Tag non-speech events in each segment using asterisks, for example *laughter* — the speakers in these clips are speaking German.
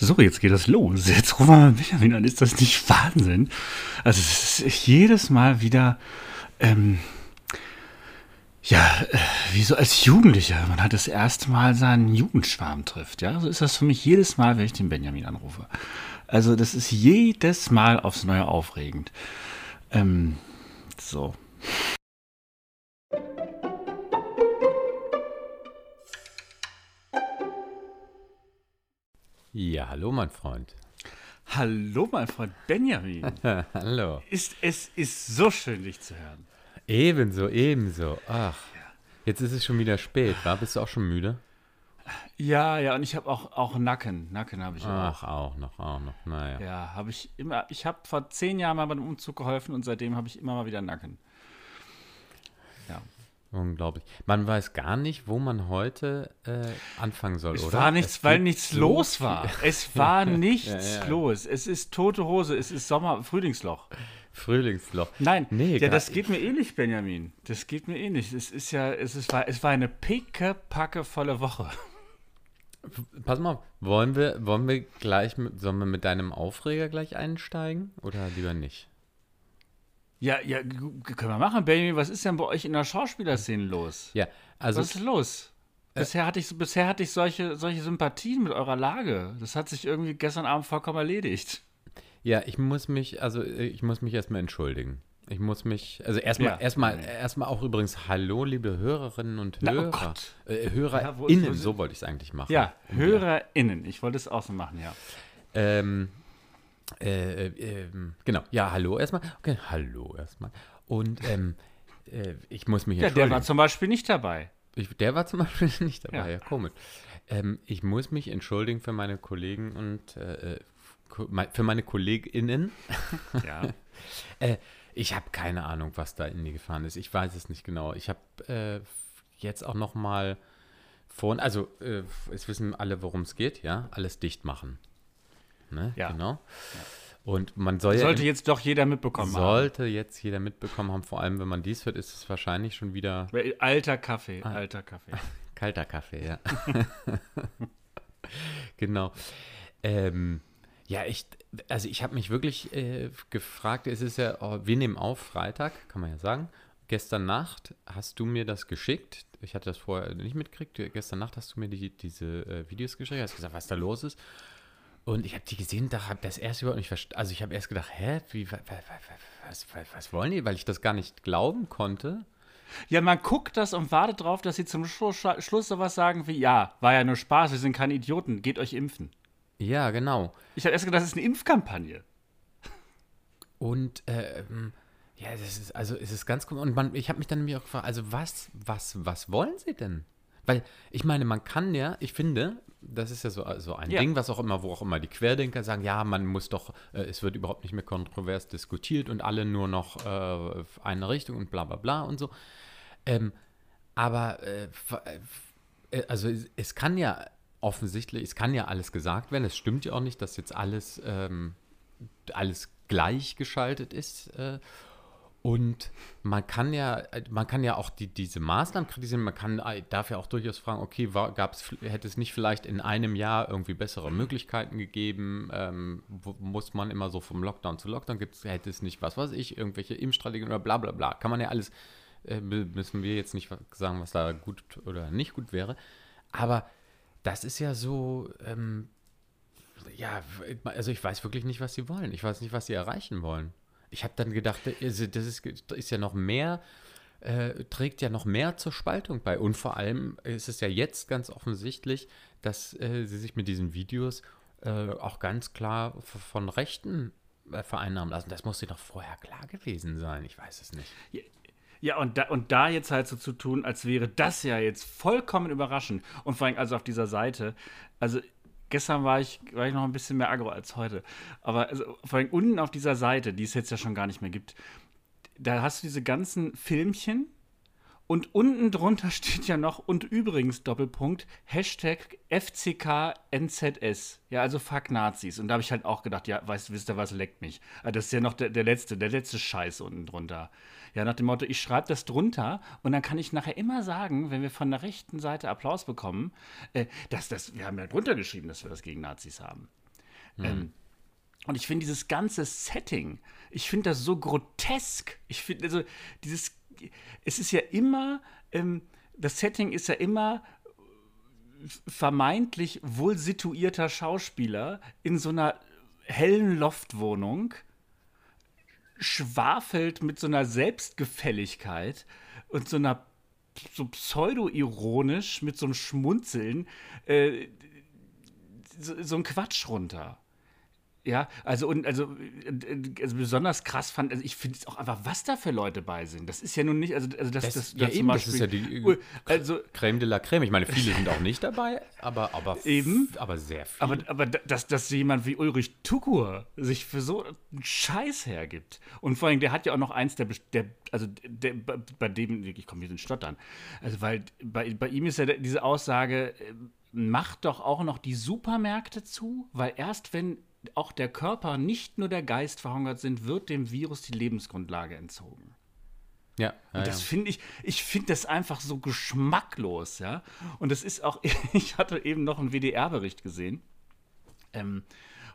So, jetzt geht das los. Jetzt rufen wir mal Benjamin an. Ist das nicht Wahnsinn? Also, es ist jedes Mal wieder, ähm, ja, äh, wie so als Jugendlicher. Man hat das erste Mal seinen Jugendschwarm trifft. Ja, so ist das für mich jedes Mal, wenn ich den Benjamin anrufe. Also, das ist jedes Mal aufs Neue aufregend. Ähm, so. Ja, hallo, mein Freund. Hallo, mein Freund Benjamin. *laughs* hallo. Ist, es ist so schön, dich zu hören. Ebenso, ebenso. Ach, jetzt ist es schon wieder spät, war? Bist du auch schon müde? Ja, ja, und ich habe auch, auch Nacken. Nacken habe ich auch. Ach, auch noch, auch noch. Naja. Ja, habe ich immer. Ich habe vor zehn Jahren mal beim Umzug geholfen und seitdem habe ich immer mal wieder Nacken. Ja. Unglaublich. Man weiß gar nicht, wo man heute äh, anfangen soll, Es oder? war nichts, Es weil nichts so los war. *laughs* Es war nichts Ja, ja. los. Es ist tote Hose. Es ist Sommer, Frühlingsloch. Frühlingsloch. Nein, Nee, ja, das geht mir ähnlich, Benjamin. Das geht mir ähnlich. Es ist ja, es ist, war, es war eine pickepacke volle Woche. Pass mal, auf, wollen wir, wollen wir gleich, mit, sollen wir mit deinem Aufreger gleich einsteigen oder lieber nicht? Ja, ja, können wir machen, Benjamin. Was ist denn bei euch in der Schauspielerszene los? Ja, also Was ist los? Bisher hatte ich, bisher hatte ich solche, solche Sympathien mit eurer Lage. Das hat sich irgendwie gestern Abend vollkommen erledigt. Ja, ich muss mich, also äh, ich muss mich erstmal entschuldigen. Ich muss mich, also erstmal, Ja. erstmal, erstmal auch übrigens Hallo, liebe Hörerinnen und Na, oh Hörer. Äh, Ja, wo HörerInnen, ist- so wollte ich es eigentlich machen. Ja, HörerInnen. Ich wollte es auch so machen, ja. Ähm, äh, äh, ähm, genau, ja, hallo erstmal. Okay, hallo erstmal. Und ähm, äh, ich muss mich Ja, der entschuldigen. war zum Beispiel nicht dabei. Ich, der war zum Beispiel *laughs* nicht dabei, Ja. ja, komisch. Ähm, ich muss mich entschuldigen für meine Kollegen und äh, äh, für meine KollegInnen. *laughs* Ja. Ich habe keine Ahnung, was da in die gefahren ist. Ich weiß es nicht genau. Ich habe jetzt auch noch mal vorhin, also es wissen alle, worum es geht, ja, alles dicht machen. Ne? Ja. Genau. Und man soll Sollte ja jetzt doch jeder mitbekommen sollte jetzt jeder mitbekommen haben, vor allem wenn man dies hört, ist es wahrscheinlich schon wieder haben. Alter Kaffee, Ah. alter Kaffee. *laughs* Kalter Kaffee, ja. *laughs* genau. Ähm, ja, ich, also ich habe mich wirklich äh, gefragt, es ist ja, oh, wir nehmen auf Freitag, kann man ja sagen. Gestern Nacht hast du mir das geschickt. Ich hatte das vorher nicht mitgekriegt. Gestern Nacht hast du mir die, diese äh, Videos geschickt, hast gesagt, was da los ist. Und ich habe die gesehen, da habe das erst überhaupt nicht verstanden. Also ich habe erst gedacht, hä, wie, wa- wa- wa- was, was, was wollen die? Weil ich das gar nicht glauben konnte. Ja, man guckt das und wartet drauf, dass sie zum Schluss, Schluss sowas sagen wie, ja, war ja nur Spaß, wir sind keine Idioten, geht euch impfen. Ja, genau. Ich habe erst gedacht, das ist eine Impfkampagne. Und ähm, ja, das ist also es ist ganz komisch. Und man, ich habe mich dann nämlich auch gefragt, also was, was, was wollen sie denn? Weil ich meine, man kann ja, ich finde, das ist ja so, so ein Ja. Ding, was auch immer, wo auch immer die Querdenker sagen, ja, man muss doch, äh, es wird überhaupt nicht mehr kontrovers diskutiert und alle nur noch äh, eine Richtung und bla bla bla und so. Ähm, aber äh, äh, also es, es kann ja offensichtlich, es kann ja alles gesagt werden. Es stimmt ja auch nicht, dass jetzt alles, ähm, alles gleichgeschaltet ist. Und man kann ja, man kann ja auch die, diese Maßnahmen kritisieren. Man kann, äh, darf ja auch durchaus fragen, okay, war, gab's, hätte es nicht vielleicht in einem Jahr irgendwie bessere Möglichkeiten gegeben? Ähm, wo, muss man immer so vom Lockdown zu Lockdown gibt's, hätte es nicht, was weiß ich, irgendwelche Impfstrategien oder bla bla bla. Kann man ja alles, äh, müssen wir jetzt nicht sagen, was da gut oder nicht gut wäre. Aber das ist ja so, ähm, ja, also ich weiß wirklich nicht, was sie wollen. Ich weiß nicht, was sie erreichen wollen. Ich habe dann gedacht, also das ist, ist ja noch mehr, äh, trägt ja noch mehr zur Spaltung bei. Und vor allem ist es ja jetzt ganz offensichtlich, dass äh, sie sich mit diesen Videos äh, auch ganz klar von Rechten äh, vereinnahmen lassen. Das muss dir doch vorher klar gewesen sein. Ich weiß es nicht. Ja, und da, und da jetzt halt so zu tun, als wäre das ja jetzt vollkommen überraschend. Und vor allem also auf dieser Seite, also gestern war ich, war ich noch ein bisschen mehr aggro als heute. Aber also, vor allem unten auf dieser Seite, die es jetzt ja schon gar nicht mehr gibt, da hast du diese ganzen Filmchen und unten drunter *laughs* steht ja noch und übrigens Doppelpunkt Hashtag FCKNZS. Ja, also fuck Nazis. Und da habe ich halt auch gedacht, ja, weißt, wisst ihr was, leckt mich. Ah, Das ist ja noch der, der letzte, der letzte Scheiß unten drunter. Ja, nach dem Motto, ich schreibe das drunter und dann kann ich nachher immer sagen, wenn wir von der rechten Seite Applaus bekommen, äh, dass das, wir haben ja drunter geschrieben, dass wir das gegen Nazis haben. Ähm, und ich finde dieses ganze Setting, ich finde das so grotesk. Ich finde, also dieses, es ist ja immer, ähm, das Setting ist ja immer vermeintlich wohl situierter Schauspieler in so einer hellen Loftwohnung schwafelt mit so einer Selbstgefälligkeit und so einer so pseudo-ironisch mit so einem Schmunzeln äh, so, so ein Quatsch runter. Ja, also und also, also besonders krass fand, also ich finde es auch einfach, was da für Leute bei sind. Das ist ja nun nicht, also, also das, Das, das, ja, das eben, das ist ja die also Creme de la Creme. Ich meine, viele sind auch nicht dabei, aber, aber, Eben. aber sehr viele. Aber, aber dass, dass jemand wie Ulrich Tukur sich für so einen Scheiß hergibt. Und vor allem, der hat ja auch noch eins, der, der also der, bei dem, ich komme hier ins Stottern. Also, weil bei, bei ihm ist ja diese Aussage, äh, macht doch auch noch die Supermärkte zu, weil erst wenn auch der Körper, nicht nur der Geist verhungert sind, wird dem Virus die Lebensgrundlage entzogen. ja, ja, Und das ja. finde ich, ich finde das einfach so geschmacklos, ja. Und das ist auch, *laughs* ich hatte eben noch einen WDR-Bericht gesehen, ähm,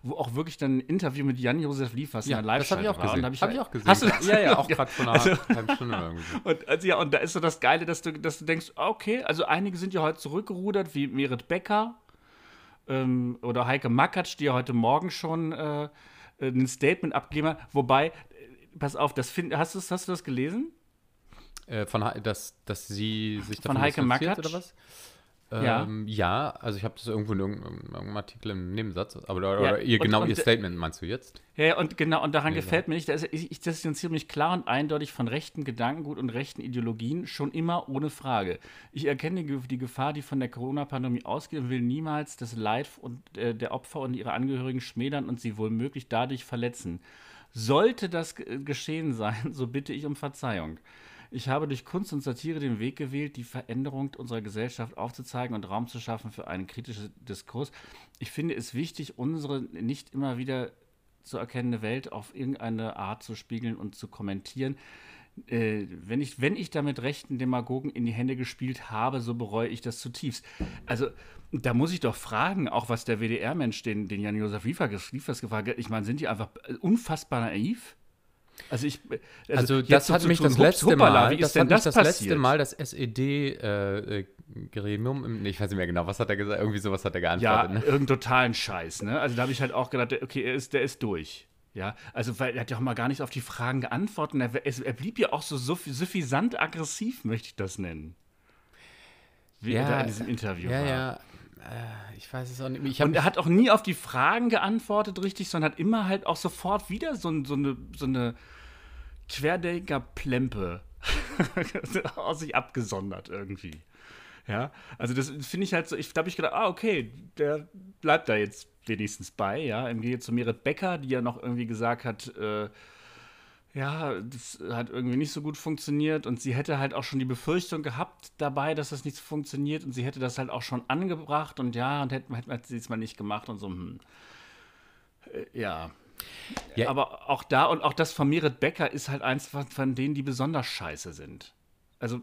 wo auch wirklich dann ein Interview mit Jan-Josef Liefers ja, in der das habe ich auch war. Gesehen. da Hab ich, hab ich auch gesehen. Hast du das? Ja, ja, auch *laughs* gerade vor einer Also- *laughs* halben Stunde irgendwie. Und, also, ja, und da ist so das Geile, dass du, dass du denkst, okay, also einige sind ja heute zurückgerudert, wie Merit Becker ähm, oder Heike Makatsch, die ja heute Morgen schon äh, ein Statement abgegeben hat. Wobei, äh, pass auf, das find, hast, hast du das gelesen? Äh, von, dass, dass sie sich Von davon Heike distanziert Makatsch? oder was? Ja. Ähm, ja, also ich habe das irgendwo in irgendeinem, Artikel im Nebensatz. Aber oder, Ja, oder ihr und- genau und- ihr Statement meinst du jetzt? Ja, ja, und genau, und daran Nee, gefällt mir nicht, dass ich, ich distanziere mich klar und eindeutig von rechten Gedankengut und rechten Ideologien, schon immer ohne Frage. Ich erkenne die, die Gefahr, die von der Corona-Pandemie ausgeht und will niemals das Leid und, äh, der Opfer und ihre Angehörigen schmälern und sie womöglich dadurch verletzen. Sollte das ge- geschehen sein, *laughs* so bitte ich um Verzeihung. Ich habe durch Kunst und Satire den Weg gewählt, die Veränderung unserer Gesellschaft aufzuzeigen und Raum zu schaffen für einen kritischen Diskurs. Ich finde es wichtig, unsere nicht immer wieder zu erkennende Welt auf irgendeine Art zu spiegeln und zu kommentieren. Äh, wenn, ich, wenn ich damit rechten Demagogen in die Hände gespielt habe, so bereue ich das zutiefst. Also, da muss ich doch fragen, auch was der WDR-Mensch, den, den Jan-Josef Liefers gefragt hat, ich meine, sind die einfach unfassbar naiv? Also ich, Also, jetzt das hat mich das letzte Mal, wie ist das denn das das letzte Mal das SED-Gremium, nee, ich weiß nicht mehr genau, was hat er gesagt? Irgendwie sowas hat er Ja, geantwortet. ne? irgendeinen totalen Scheiß, ne? Also da habe ich halt auch gedacht, okay, er ist, der ist durch. Ja, also weil er hat ja auch mal gar nicht auf die Fragen geantwortet. Er, er blieb ja auch so suff- suffisant aggressiv, möchte ich das nennen. Wie er da in diesem Interview ja, war. ja, äh, ich weiß es auch nicht. Ich Und er hat auch nie auf die Fragen geantwortet, richtig, sondern hat immer halt auch sofort wieder so, so eine, so eine Querdenker-Plempe *laughs* aus sich abgesondert irgendwie. Ja, also das finde ich halt so, ich glaube, ich gedacht, ah, okay, der bleibt da jetzt wenigstens bei, ja, im Gegensatz zu Merit Becker, die ja noch irgendwie gesagt hat, äh, ja, das hat irgendwie nicht so gut funktioniert und sie hätte halt auch schon die Befürchtung gehabt dabei, dass das nicht so funktioniert und sie hätte das halt auch schon angebracht und ja, und hätte, hätte man es diesmal nicht gemacht und so, hm. Äh, ja. Ja. Aber auch da und auch das von Merit Becker ist halt eins von, von denen, die besonders scheiße sind. Also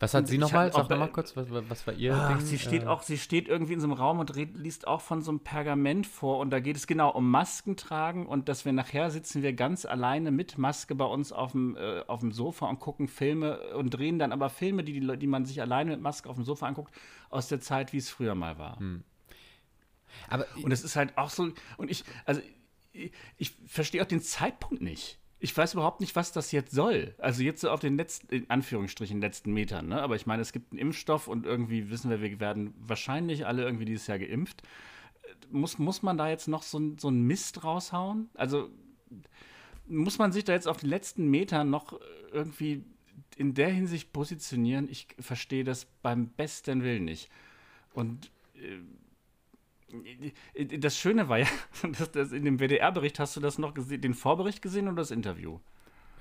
was hat und sie nochmal? Sag nochmal kurz, was, was war ihr Ach, Ding? sie steht Äh, auch, sie steht irgendwie in so einem Raum und red, liest auch von so einem Pergament vor und da geht es genau um Masken tragen und dass wir nachher sitzen wir ganz alleine mit Maske bei uns auf dem, äh, auf dem Sofa und gucken Filme und drehen dann aber Filme, die, die, die man sich alleine mit Maske auf dem Sofa anguckt, aus der Zeit, wie es früher mal war. Aber Und es ist halt auch so, und ich, also ich, ich verstehe auch den Zeitpunkt nicht. Ich weiß überhaupt nicht, was das jetzt soll. Also jetzt so auf den letzten, in Anführungsstrichen, letzten Metern, ne? Aber ich meine, es gibt einen Impfstoff und irgendwie wissen wir, wir werden wahrscheinlich alle irgendwie dieses Jahr geimpft. Muss, muss man da jetzt noch so, so einen Mist raushauen? Also muss man sich da jetzt auf den letzten Metern noch irgendwie in der Hinsicht positionieren? Ich verstehe das beim besten Willen nicht. Und äh, das Schöne war ja, *laughs* dass, dass in dem WDR-Bericht hast du das noch gesehen, den Vorbericht gesehen oder das Interview?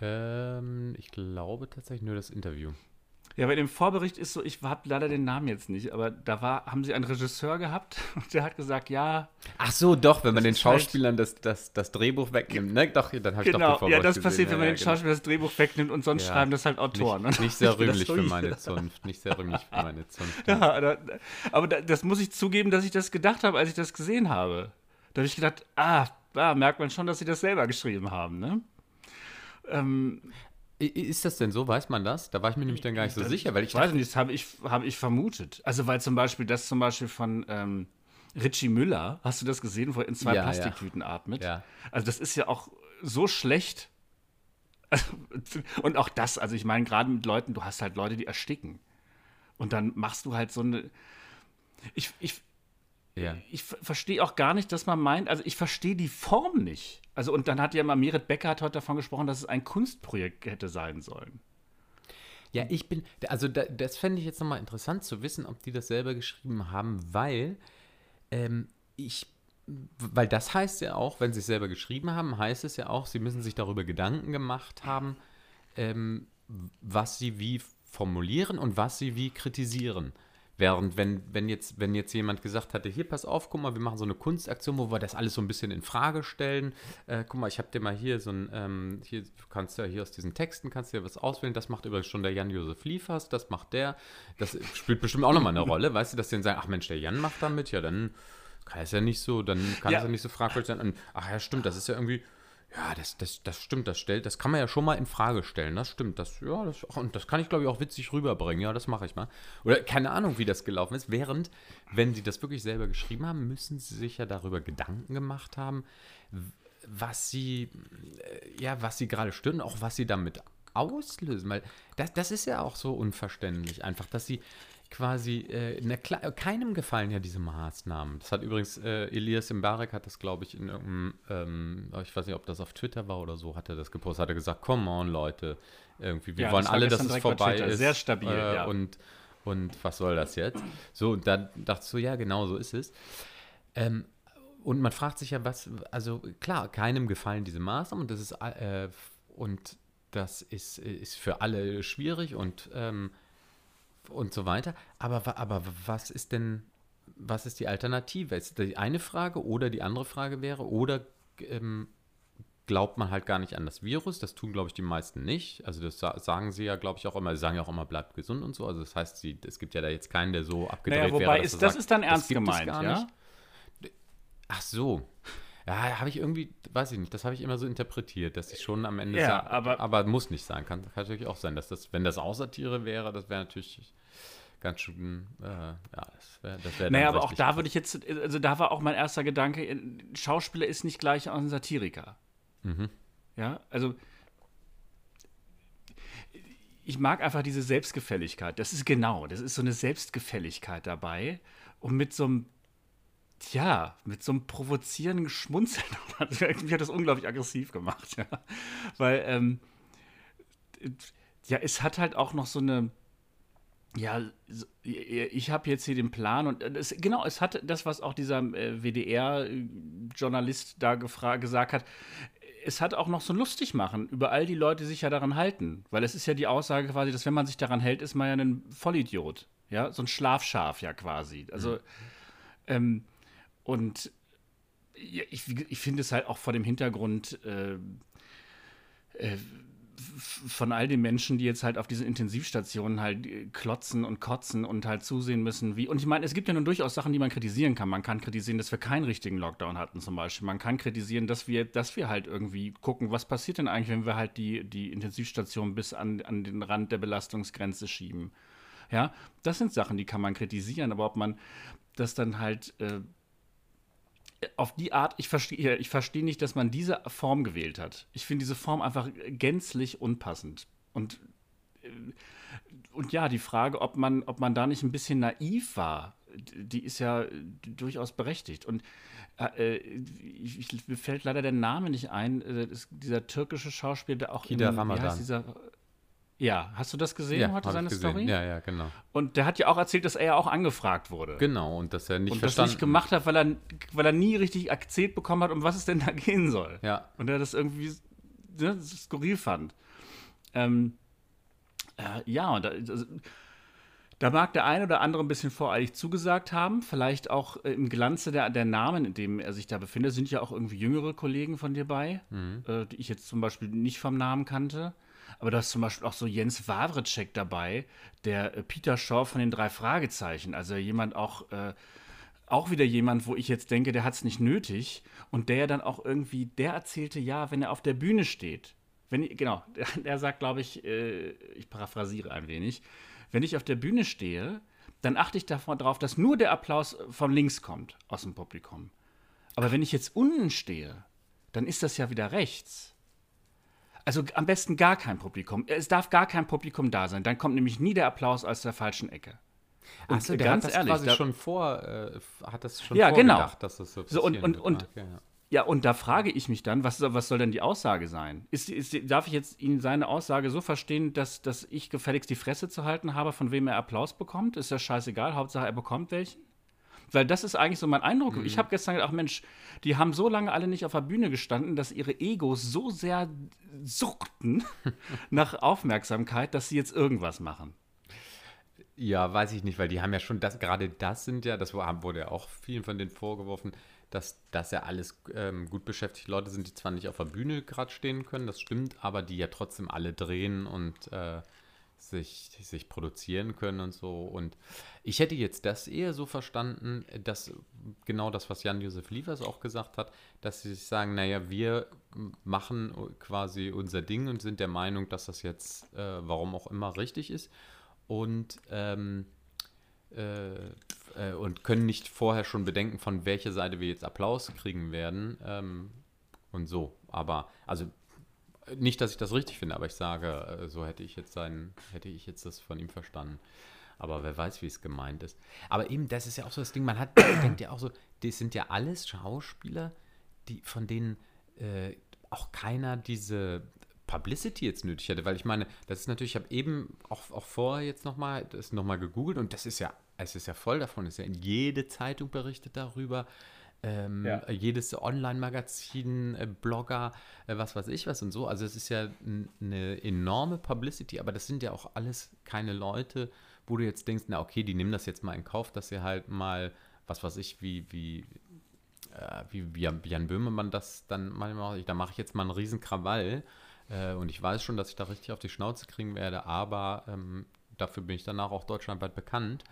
ähm, ich glaube tatsächlich nur das Interview. Ja, bei dem Vorbericht ist so, ich habe leider den Namen jetzt nicht, aber da war, haben sie einen Regisseur gehabt *laughs* und der hat gesagt, ja, Ach so, doch, wenn man den ist halt- Schauspielern das, das, das Drehbuch wegnimmt, ne? Doch, dann habe ich doch den genau, ja, Vorbericht das gesehen. passiert, wenn man ja, den genau. Schauspieler das Drehbuch wegnimmt und sonst Ja. schreiben das halt Autoren. Nicht, nicht sehr *laughs* rühmlich für meine Zunft. Nicht sehr rühmlich für meine Zunft. *laughs* Ja, da, aber da, das muss ich zugeben, dass ich das gedacht habe, als ich das gesehen habe. Da habe ich gedacht, ah, da merkt man schon, dass sie das selber geschrieben haben, ne? Ähm, ist das denn so? Weiß man das? Da war ich mir nämlich dann gar nicht so sicher, weil ich. Weiß nicht, das habe ich, hab ich vermutet. Also, weil zum Beispiel das zum Beispiel von ähm, Richie Müller, hast du das gesehen, wo er in zwei ja, Plastiktüten ja. atmet? Ja. Also, das ist ja auch so schlecht. *laughs* Und auch das, also ich meine, gerade mit Leuten, du hast halt Leute, die ersticken. Und dann machst du halt so eine. Ich, ich, ja. ich verstehe auch gar nicht, dass man meint, also ich verstehe die Form nicht. Also, und dann hat ja mal Merit Becker hat heute davon gesprochen, dass es ein Kunstprojekt hätte sein sollen. Ja, ich bin, also da, das fände ich jetzt nochmal interessant zu wissen, ob die das selber geschrieben haben, weil ähm, ich, weil das heißt ja auch, wenn sie es selber geschrieben haben, heißt es ja auch, sie müssen sich darüber Gedanken gemacht haben, ähm, was sie wie formulieren und was sie wie kritisieren. Während, wenn, wenn, jetzt, wenn jetzt jemand gesagt hatte, hier, pass auf, guck mal, wir machen so eine Kunstaktion, wo wir das alles so ein bisschen in Frage stellen. Äh, guck mal, ich habe dir mal hier so ein, ähm, hier, du kannst ja hier aus diesen Texten, kannst du ja was auswählen. Das macht übrigens schon der Jan-Josef Liefers, das macht der. Das spielt bestimmt auch nochmal eine *laughs* Rolle, weißt du, dass die dann sagen, ach Mensch, der Jan macht damit, ja, dann kann es ja nicht so, dann kann ja. es ja nicht so fragwürdig sein. Und, ach ja, stimmt, das ist ja irgendwie, ja, das, das, das stimmt, das stellt, das kann man ja schon mal in Frage stellen. Das stimmt, das, ja, das, und das kann ich, glaube ich, auch witzig rüberbringen. Ja, das mache ich mal. Oder keine Ahnung, wie das gelaufen ist. Während, wenn sie das wirklich selber geschrieben haben, müssen sie sich ja darüber Gedanken gemacht haben, was sie, äh, ja, was sie gerade stört und auch was sie damit auslösen. Weil das, das ist ja auch so unverständlich einfach, dass sie quasi äh, ne, keinem gefallen ja diese Maßnahmen. Das hat übrigens äh, Elias Mbarek hat das, glaube ich, in irgendeinem, ähm, ich weiß nicht, ob das auf Twitter war oder so, hat er das gepostet, hat er gesagt, come on, Leute, irgendwie, wir ja, wollen alle, dass es vorbei ist. Sehr stabil, äh, ja. Und, und was soll das jetzt? So, und dann dachte ich so, ja, genau so ist es. Ähm, und man fragt sich ja, was, also klar, keinem gefallen diese Maßnahmen und das ist, äh, und das ist, ist für alle schwierig und ähm, und so weiter. Aber, aber was ist denn, was ist die Alternative? Ist die eine Frage oder die andere Frage wäre, oder ähm, glaubt man halt gar nicht an das Virus? Das tun, glaube ich, die meisten nicht. Also das sagen sie ja, glaube ich, auch immer. Sie sagen ja auch immer, bleibt gesund und so. Also das heißt, sie, es gibt ja da jetzt keinen, der so abgedreht naja, wobei wäre. Ist, das sagt, ist dann ernst gemeint, ja? Nicht. Ach so. Ja, habe ich irgendwie, weiß ich nicht, das habe ich immer so interpretiert, dass ich schon am Ende ja, aber, aber muss nicht sein. Kann, kann natürlich auch sein, dass das, wenn das Außertiere wäre, das wäre natürlich ganz schön, äh, ja, das wäre das wär Naja, aber auch da würde ich jetzt, also da war auch mein erster Gedanke, Schauspieler ist nicht gleich ein Satiriker. Mhm. Ja, also ich mag einfach diese Selbstgefälligkeit. Das ist genau, das ist so eine Selbstgefälligkeit dabei. Und mit so einem Tja, mit so einem provozierenden Schmunzeln. *laughs* Mich hat das unglaublich aggressiv gemacht, ja. Weil, ähm, ja, es hat halt auch noch so eine, ja, ich habe jetzt hier den Plan und es, genau, es hat das, was auch dieser äh, WDR-Journalist da gesagt hat, es hat auch noch so lustig machen über all die Leute, die sich ja daran halten. Weil es ist ja die Aussage quasi, dass wenn man sich daran hält, ist man ja ein Vollidiot. Ja, so ein Schlafschaf ja quasi. Also, mhm. ähm, und ja, ich, ich finde es halt auch vor dem Hintergrund äh, äh, von all den Menschen, die jetzt halt auf diesen Intensivstationen halt klotzen und kotzen und halt zusehen müssen, wie. Und ich meine, es gibt ja nun durchaus Sachen, die man kritisieren kann. Man kann kritisieren, dass wir keinen richtigen Lockdown hatten, zum Beispiel. Man kann kritisieren, dass wir, dass wir halt irgendwie gucken, was passiert denn eigentlich, wenn wir halt die, die Intensivstation bis an, an den Rand der Belastungsgrenze schieben. Ja, das sind Sachen, die kann man kritisieren, aber ob man das dann halt äh, auf die Art, ich verstehe ich versteh nicht, dass man diese Form gewählt hat. Ich finde diese Form einfach gänzlich unpassend. Und, äh, und ja, die Frage, ob man, ob man da nicht ein bisschen naiv war, die ist ja durchaus berechtigt. Und äh, ich, ich, mir fällt leider der Name nicht ein, äh, dieser türkische Schauspieler, der auch Kida in, Ramadan. Wie heißt dieser, ja, hast du das gesehen ja, heute, seine Story? Ja, ja, genau. Und der hat ja auch erzählt, dass er ja auch angefragt wurde. Genau, und dass er nicht und verstanden das nicht gemacht hat, weil er, weil er nie richtig erzählt bekommen hat, um was es denn da *laughs* gehen soll. Ja. Und er das irgendwie ne, skurril fand. Ähm, äh, ja, und da, also, da mag der eine oder andere ein bisschen voreilig zugesagt haben. Vielleicht auch äh, im Glanze der, der Namen, in dem er sich da befindet, sind ja auch irgendwie jüngere Kollegen von dir bei, mhm. äh, die ich jetzt zum Beispiel nicht vom Namen kannte. Aber da ist zum Beispiel auch so Jens Wawritschek dabei, der äh, Peter Shaw von den drei Fragezeichen. Also jemand auch, äh, auch wieder jemand, wo ich jetzt denke, der hat es nicht nötig. Und der dann auch irgendwie, der erzählte, ja, wenn er auf der Bühne steht, wenn genau, *laughs* der sagt, glaube ich, äh, ich paraphrasiere ein wenig, wenn ich auf der Bühne stehe, dann achte ich darauf, dass nur der Applaus von links kommt aus dem Publikum. Aber wenn ich jetzt unten stehe, dann ist das ja wieder rechts. Also am besten gar kein Publikum. Es darf gar kein Publikum da sein. Dann kommt nämlich nie der Applaus aus der falschen Ecke. Und Achso, der ganz hat das ehrlich, quasi schon vor, äh, hat das schon ja, genau. dass das so so und, und, und, okay, ja. ja. und da frage ich mich dann, was, was soll denn die Aussage sein? Ist, ist, darf ich jetzt ihn seine Aussage so verstehen, dass, dass ich gefälligst die Fresse zu halten habe, von wem er Applaus bekommt? Ist das scheißegal, Hauptsache er bekommt welchen? Weil das ist eigentlich so mein Eindruck. Mhm. Ich habe gestern gedacht, ach Mensch, die haben so lange alle nicht auf der Bühne gestanden, dass ihre Egos so sehr suchten *laughs* nach Aufmerksamkeit, dass sie jetzt irgendwas machen. Ja, weiß ich nicht, weil die haben ja schon das, gerade das sind ja, das wurde ja auch vielen von denen vorgeworfen, dass das ja alles ähm, gut beschäftigte Leute sind, die zwar nicht auf der Bühne gerade stehen können, das stimmt, aber die ja trotzdem alle drehen und äh, sich, sich produzieren können und so. Und ich hätte jetzt das eher so verstanden, dass genau das, was Jan-Josef Liefers auch gesagt hat, dass sie sich sagen, naja, wir machen quasi unser Ding und sind der Meinung, dass das jetzt, äh, warum auch immer, richtig ist und, ähm, äh, äh, und können nicht vorher schon bedenken, von welcher Seite wir jetzt Applaus kriegen werden ähm, und so. Aber, also nicht, dass ich das richtig finde, aber ich sage, äh, so hätte ich jetzt sein, hätte ich jetzt das von ihm verstanden. Aber wer weiß, wie es gemeint ist. Aber eben, das ist ja auch so das Ding, man hat, denkt ja auch so, das sind ja alles Schauspieler, die, von denen äh, auch keiner diese Publicity jetzt nötig hätte, weil ich meine, das ist natürlich, ich habe eben auch, auch vorher jetzt nochmal das nochmal gegoogelt und das ist ja, es ist ja voll davon, es ist ja in jede Zeitung berichtet darüber, ähm, ja. jedes Online-Magazin, äh, Blogger, äh, was weiß ich was und so. Also es ist ja eine enorme Publicity, aber das sind ja auch alles keine Leute, wo du jetzt denkst, na okay, die nehmen das jetzt mal in Kauf, dass sie halt mal, was weiß ich, wie, wie, äh, wie, wie Jan Böhmermann das dann manchmal, da mache ich jetzt mal einen riesen Krawall äh, und ich weiß schon, dass ich da richtig auf die Schnauze kriegen werde, aber ähm, dafür bin ich danach auch deutschlandweit bekannt.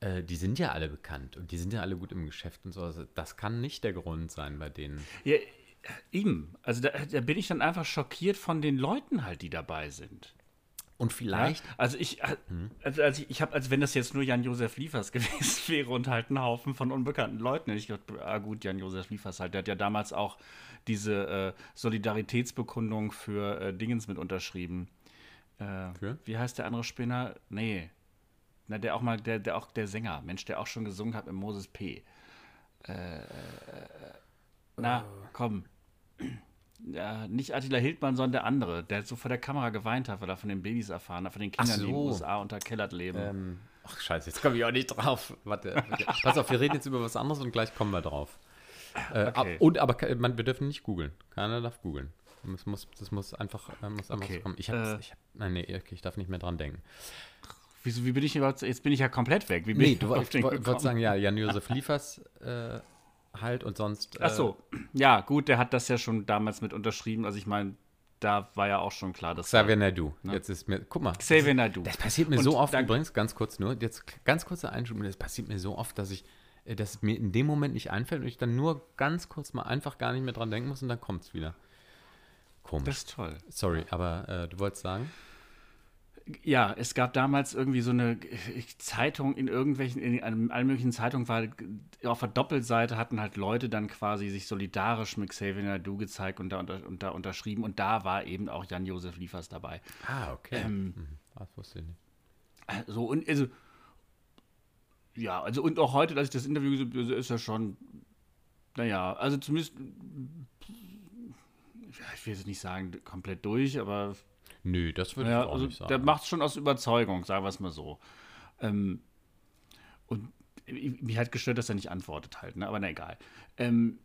Äh, die sind ja alle bekannt und die sind ja alle gut im Geschäft und so. Also das kann nicht der Grund sein bei denen. Ja, eben. Also da, da bin ich dann einfach schockiert von den Leuten halt, die dabei sind. Und vielleicht. Ja, also ich, äh, hm. also, also ich, ich habe, als wenn das jetzt nur Jan-Josef Liefers *laughs* gewesen wäre und halt ein Haufen von unbekannten Leuten. Ich dachte, ah gut, Jan-Josef Liefers halt, der hat ja damals auch diese äh, Solidaritätsbekundung für äh, Dingens mit unterschrieben. Äh, für? Wie heißt der andere Spinner? Nee. Na, der auch mal, der, der auch der Sänger, Mensch, der auch schon gesungen hat mit Moses P. Äh, äh, na, oh. komm. Ja, nicht Attila Hildmann, sondern der andere, der so vor der Kamera geweint hat, weil er von den Babys erfahren hat, von den Kindern, so. die in den USA unterkellert leben. Ähm, ach, scheiße, jetzt komme ich auch nicht drauf. Warte, pass auf, wir reden jetzt über was anderes und gleich kommen wir drauf. Äh, okay. und aber man, wir dürfen nicht googeln. Keiner darf googeln. Das muss, das muss einfach, äh, muss einfach okay. kommen. Ich hab, äh, ich hab, nein, nee, okay, ich darf nicht mehr dran denken. Wieso, wie bin ich überhaupt, jetzt bin ich ja komplett weg. Wie bin nee, ich du wolltest sagen, ja, Jan-Josef *laughs* Liefers äh, halt und sonst. Ach so, äh, ja, gut, der hat das ja schon damals mit unterschrieben. Also ich meine, da war ja auch schon klar, dass. Xavier Naidu. Ne? Jetzt ist mir, guck mal. Xavier Naidu. Das passiert mir und so oft übrigens, ganz kurz nur, jetzt ganz kurzer Einschub, das passiert mir so oft, dass ich äh, dass mir in dem Moment nicht einfällt und ich dann nur ganz kurz mal einfach gar nicht mehr dran denken muss und dann kommt es wieder. Komisch. Das ist toll. Sorry, aber äh, du wolltest sagen? Ja, es gab damals irgendwie so eine Zeitung in irgendwelchen, in allen möglichen Zeitungen war auf der Doppelseite hatten halt Leute dann quasi sich solidarisch mit Xavier Nadu gezeigt und da, unter, und da unterschrieben und da war eben auch Jan-Josef Liefers dabei. Ah, okay. Ähm, mhm. Das wusste ich nicht. So, und also ja, also und auch heute, dass ich das Interview gesehen habe, ist ja schon, naja, also zumindest, ich will jetzt nicht sagen komplett durch, aber. Nö, das würde ja, ich auch also nicht sagen. Der macht es schon aus Überzeugung, sagen wir es mal so. Ähm, und mich hat gestört, dass er nicht antwortet halt, ne? aber na egal. Ähm,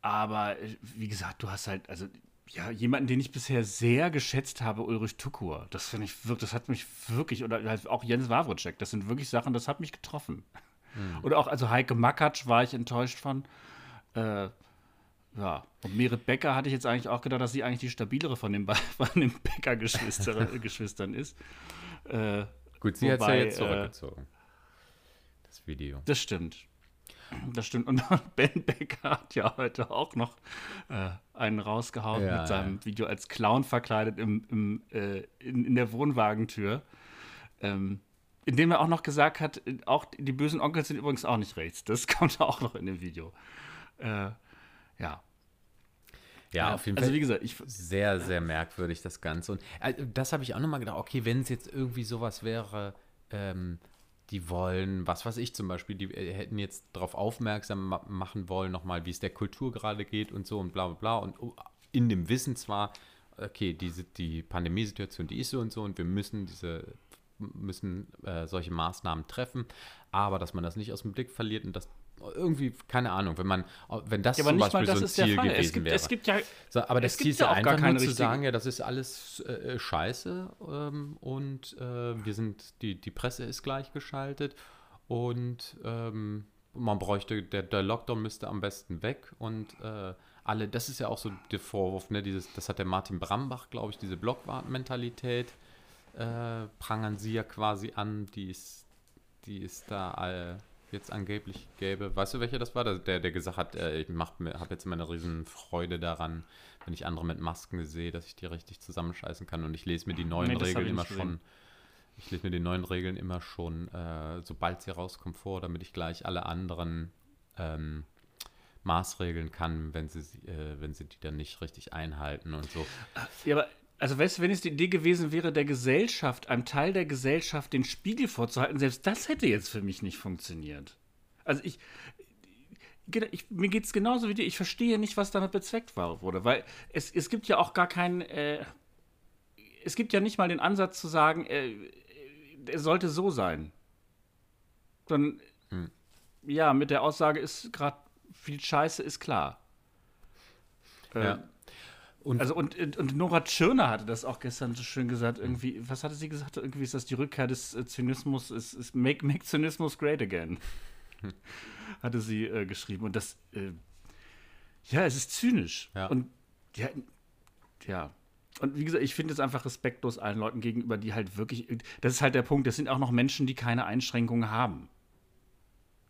aber wie gesagt, du hast halt, also ja, jemanden, den ich bisher sehr geschätzt habe, Ulrich Tukur. Das finde ich wirklich, das hat mich wirklich, oder halt auch Jens Wawrczyk, das sind wirklich Sachen, das hat mich getroffen. Mhm. Oder auch, also Heike Makatsch war ich enttäuscht von. Äh, ja, und Merit Becker hatte ich jetzt eigentlich auch gedacht, dass sie eigentlich die stabilere von den, *laughs* von den Becker-Geschwistern *laughs* ist. Äh, Gut, sie hat ja jetzt äh, zurückgezogen. Äh, das Video. Das stimmt. Das stimmt. Und *laughs* Ben Becker hat ja heute auch noch äh, einen rausgehauen Ja, mit seinem ja. Video als Clown verkleidet im, im, äh, in, in der Wohnwagentür. Ähm, in dem er auch noch gesagt hat, äh, auch die bösen Onkel sind übrigens auch nicht rechts. Das kommt auch noch in dem Video. Äh, ja. Ja, auf jeden also Fall. wie gesagt, ich, sehr, sehr merkwürdig, das Ganze. Und äh, das habe ich auch nochmal gedacht, okay, wenn es jetzt irgendwie sowas wäre, ähm, die wollen, was weiß ich zum Beispiel, die äh, hätten jetzt darauf aufmerksam ma machen wollen, nochmal, wie es der Kultur gerade geht und so und bla bla bla. Und oh, in dem Wissen zwar, okay, diese, die Pandemiesituation, die ist so und so und wir müssen diese müssen äh, solche Maßnahmen treffen, aber dass man das nicht aus dem Blick verliert und das irgendwie, keine Ahnung, wenn man, wenn das ja, zum Beispiel so ein Ziel gewesen Es gibt, wäre. es gibt ja So, aber das Es Ziel gibt ist ja einfach nur zu sagen, ja, das ist alles äh, scheiße ähm, und äh, wir sind, die, die Presse ist gleichgeschaltet und ähm, man bräuchte, der, der Lockdown müsste am besten weg und äh, alle, das ist ja auch so der Vorwurf, ne, dieses, das hat der Martin Brambach, glaube ich, diese Blockwart-Mentalität äh, prangern sie ja quasi an, die ist, die ist da äh, jetzt angeblich gäbe. Weißt du, welcher das war? Der, der gesagt hat, äh, ich habe jetzt immer eine riesen Freude daran, wenn ich andere mit Masken sehe, dass ich die richtig zusammenscheißen kann. Und ich lese mir die neuen Nee, Regeln immer nicht schon. gesehen. Ich lese mir die neuen Regeln immer schon, äh, sobald sie rauskommen, vor, damit ich gleich alle anderen ähm, maßregeln kann, wenn sie, sie- äh, wenn sie die dann nicht richtig einhalten und so. Ja, aber, also weißt du, wenn es die Idee gewesen wäre, der Gesellschaft, einem Teil der Gesellschaft den Spiegel vorzuhalten, selbst das hätte jetzt für mich nicht funktioniert. Also ich, ich, mir geht es genauso wie dir. Ich verstehe nicht, was damit bezweckt war, wurde, weil es, es gibt ja auch gar keinen. Äh, es gibt ja nicht mal den Ansatz zu sagen, äh, er sollte so sein. Sondern, ja, mit der Aussage ist gerade viel Scheiße, ist klar. Äh, Ja. Und also und, und Nora Tschirner hatte das auch gestern so schön gesagt. Irgendwie, was hatte sie gesagt? Irgendwie ist das die Rückkehr des äh, Zynismus, ist, ist make, make Zynismus great again. *laughs* hatte sie äh, geschrieben. Und das, äh, ja, es ist zynisch. Ja. Und ja, ja. Und wie gesagt, ich finde es einfach respektlos allen Leuten gegenüber, die halt wirklich, das ist halt der Punkt, das sind auch noch Menschen, die keine Einschränkungen haben.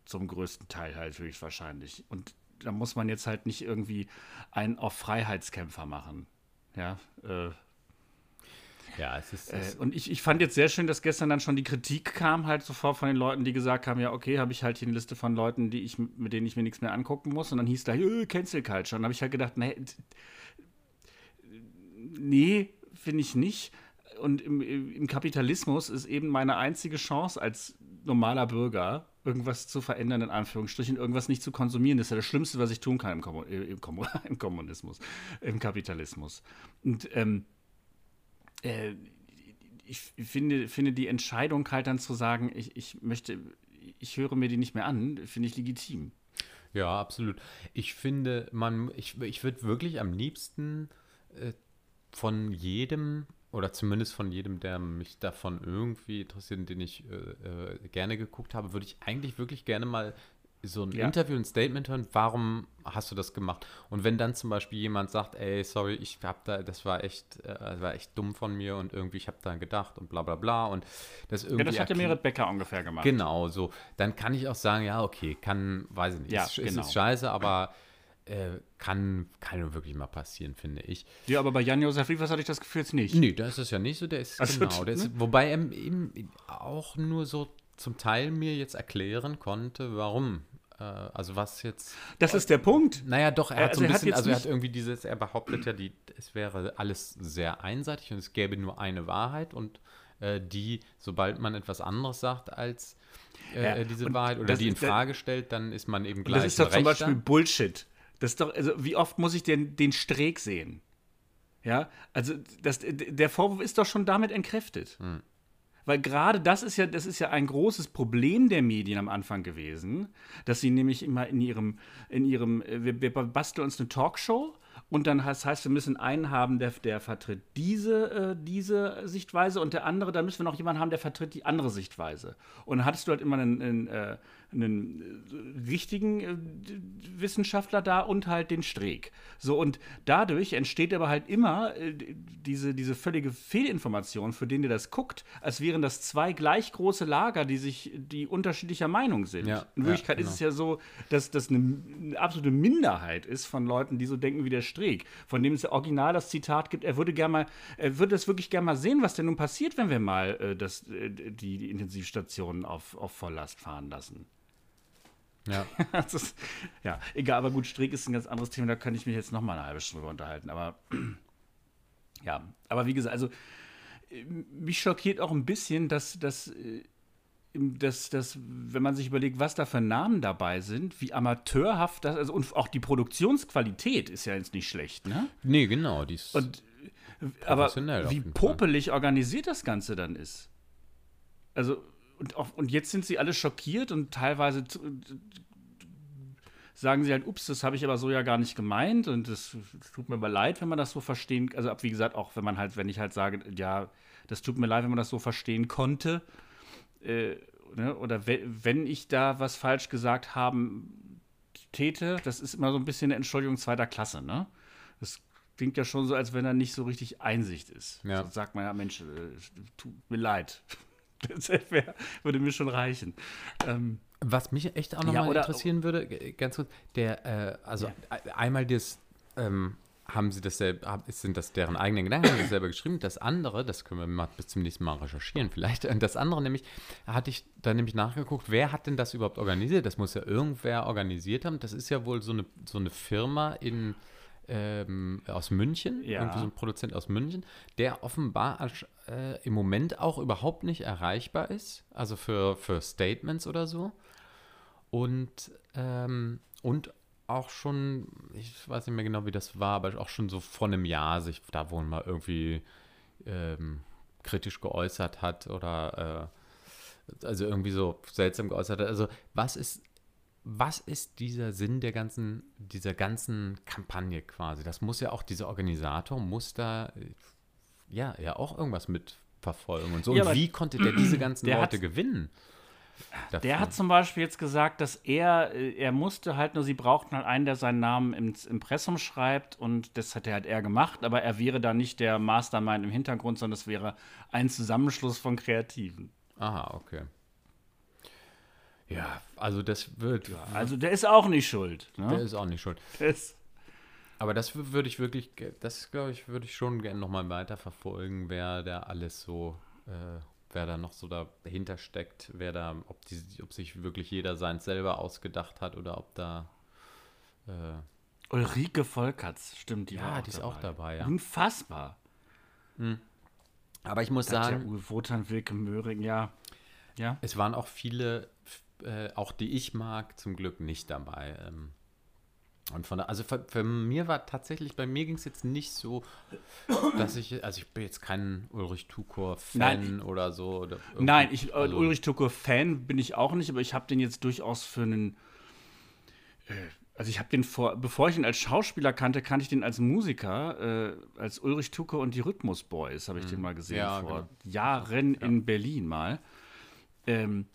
Zum größten Teil halt höchstwahrscheinlich. Und da muss man jetzt halt nicht irgendwie einen auf Freiheitskämpfer machen. Ja, äh, ja, es ist, äh, es, und ich, ich fand jetzt sehr schön, dass gestern dann schon die Kritik kam, halt sofort von den Leuten, die gesagt haben: Ja, okay, habe ich halt hier eine Liste von Leuten, die ich, mit denen ich mir nichts mehr angucken muss. Und dann hieß da, äh, Cancel Culture. Und dann habe ich halt gedacht: Nee, nee finde ich nicht. Und im, im Kapitalismus ist eben meine einzige Chance als normaler Bürger, irgendwas zu verändern, in Anführungsstrichen, irgendwas nicht zu konsumieren. Das ist ja das Schlimmste, was ich tun kann im, Kommu äh, im, Kommu *laughs* im Kommunismus, im Kapitalismus. Und ähm, äh, ich finde, finde die Entscheidung halt dann zu sagen, ich, ich möchte, ich höre mir die nicht mehr an, finde ich legitim. Ja, absolut. Ich finde, man, ich, ich würde wirklich am liebsten äh, von jedem, oder zumindest von jedem, der mich davon irgendwie interessiert, und den ich äh, äh, gerne geguckt habe, würde ich eigentlich wirklich gerne mal so ein Ja. Interview, ein Statement hören, warum hast du das gemacht? Und wenn dann zum Beispiel jemand sagt, ey, sorry, ich hab da, das war echt, äh, das war echt dumm von mir und irgendwie, ich habe da gedacht und bla bla bla und das irgendwie. Ja, das hat ja erkl- Merit Becker ungefähr gemacht. Genau, so. Dann kann ich auch sagen, ja, okay, kann, weiß ich nicht, Ja, ist, ist, genau. ist scheiße, aber äh, kann, kann wirklich mal passieren, finde ich. Ja, aber bei Jan-Josef Liefers hatte ich das Gefühl jetzt nicht. Nee, da ist es ja nicht so, der ist, Also, genau, der ist, ne? wobei er eben auch nur so zum Teil mir jetzt erklären konnte, warum. Äh, also was jetzt, Das ist der Punkt. naja, doch, er hat so ein also er hat bisschen, also er hat irgendwie dieses, er behauptet ja, die, es wäre alles sehr einseitig und es gäbe nur eine Wahrheit und äh, die, sobald man etwas anderes sagt als äh, Ja, diese Wahrheit oder die in ist Frage stellt, dann ist man eben gleich das ist doch zum. Beispiel Bullshit. Das ist doch, also wie oft muss ich denn den Streeck sehen? Ja, also das, der Vorwurf ist doch schon damit entkräftet. Hm. Weil gerade das ist ja, das ist ja ein großes Problem der Medien am Anfang gewesen, dass sie nämlich immer in ihrem, in ihrem, äh, wir, wir basteln uns eine Talkshow und dann heißt, heißt wir müssen einen haben, der, der vertritt diese, äh, diese Sichtweise und der andere, da müssen wir noch jemanden haben, der vertritt die andere Sichtweise. Und dann hattest du halt immer einen, einen, äh, einen äh, richtigen äh, Wissenschaftler da und halt den Streeck. So, und dadurch entsteht aber halt immer äh, diese, diese völlige Fehlinformation, für den ihr das guckt, als wären das zwei gleich große Lager, die sich, die unterschiedlicher Meinung sind. Ja, In Wirklichkeit ja, genau. ist es ja so, dass das eine, eine absolute Minderheit ist von Leuten, die so denken wie der Streeck, von dem es ja original das Zitat gibt, er würde gerne mal, er würde das wirklich gerne mal sehen, was denn nun passiert, wenn wir mal äh, das, die, die Intensivstationen auf, auf Volllast fahren lassen. Ja. *laughs* Ist, ja, egal, aber gut, Streeck ist ein ganz anderes Thema, da könnte ich mich jetzt noch mal eine halbe Stunde drüber unterhalten. Aber *clears throat* ja, aber wie gesagt, also äh, mich schockiert auch ein bisschen, dass, dass, äh, dass, dass, wenn man sich überlegt, was da für Namen dabei sind, wie amateurhaft das, also und auch die Produktionsqualität ist ja jetzt nicht schlecht, ne? Nee, genau. Die ist, Und äh, aber wie popelig organisiert das Ganze dann ist. Also, und, auch, und jetzt sind sie alle schockiert und teilweise sagen sie halt, ups, das habe ich aber so ja gar nicht gemeint und es tut mir aber leid, wenn man das so verstehen, also wie gesagt, auch wenn man halt, wenn ich halt sage, ja, das tut mir leid, wenn man das so verstehen konnte, äh, ne, oder we wenn ich da was falsch gesagt haben täte, das ist immer so ein bisschen eine Entschuldigung zweiter Klasse, ne? Das klingt ja schon so, als wenn da nicht so richtig Einsicht ist. Ja. So sagt man ja, Mensch, äh, tut mir leid. *laughs* Das wär, würde mir schon reichen. Ähm, Was mich echt auch Ja, nochmal oder- interessieren würde, ganz kurz, der, äh, also e- einmal das, ähm, haben sie das selber, sind das deren eigenen Gedanken, haben sie das selber geschrieben. Das andere, das können wir mal bis zum nächsten Mal recherchieren vielleicht. Und das andere nämlich, hatte ich da nämlich nachgeguckt, wer hat denn das überhaupt organisiert? Das muss ja irgendwer organisiert haben. Das ist ja wohl so eine, so eine Firma in, ähm, aus München, Ja. irgendwie so ein Produzent aus München, der offenbar als, äh, im Moment auch überhaupt nicht erreichbar ist, also für, für Statements oder so. Und, ähm, und auch schon, ich weiß nicht mehr genau, wie das war, aber auch schon so vor einem Jahr sich da wohl mal irgendwie ähm, kritisch geäußert hat oder äh, also irgendwie so seltsam geäußert hat. Also was ist, was ist dieser Sinn der ganzen, dieser ganzen Kampagne quasi? Das muss ja auch, dieser Organisator muss da ja, ja auch irgendwas mit verfolgen und so. Ja, und wie konnte der diese ganzen *clears throat* der Leute gewinnen? Der dafür? hat zum Beispiel jetzt gesagt, dass er, äh, er musste halt nur, sie brauchten halt einen, der seinen Namen ins Impressum schreibt und das hat er halt er gemacht, aber er wäre da nicht der Mastermind im Hintergrund, sondern es wäre ein Zusammenschluss von Kreativen. Aha, okay. Ja, also das wird, Also der ist auch nicht schuld. der Ne? ist auch nicht schuld. Der ist, Aber das wür- würde ich wirklich, das glaube ich, würde ich schon gerne nochmal weiter verfolgen, wer da alles so, äh, wer da noch so dahinter steckt, wer da, ob, die, ob sich wirklich jeder seins selber ausgedacht hat oder ob da, äh, Ulrike Volkerts, stimmt, die Ja, war auch die ist dabei. auch dabei, ja. Unfassbar. aber ich muss der sagen, Uwe Wotan, Wilke Möhring, ja. Ja. es waren auch viele, äh, auch die ich mag, zum Glück nicht dabei. Ähm, und von der, also für, für mir war tatsächlich, bei mir ging es jetzt nicht so, dass ich, also ich bin jetzt kein Ulrich Tukor-Fan oder so. Oder Nein, ich, äh, also- Ulrich Tucker-Fan bin ich auch nicht, aber ich habe den jetzt durchaus für einen. Äh, also ich habe den vor, bevor ich ihn als Schauspieler kannte, kannte ich den als Musiker, äh, als Ulrich Tucker und die Rhythmus Boys, habe ich den mal gesehen Mhm. Ja, vor genau. Jahren in Berlin mal. Ähm,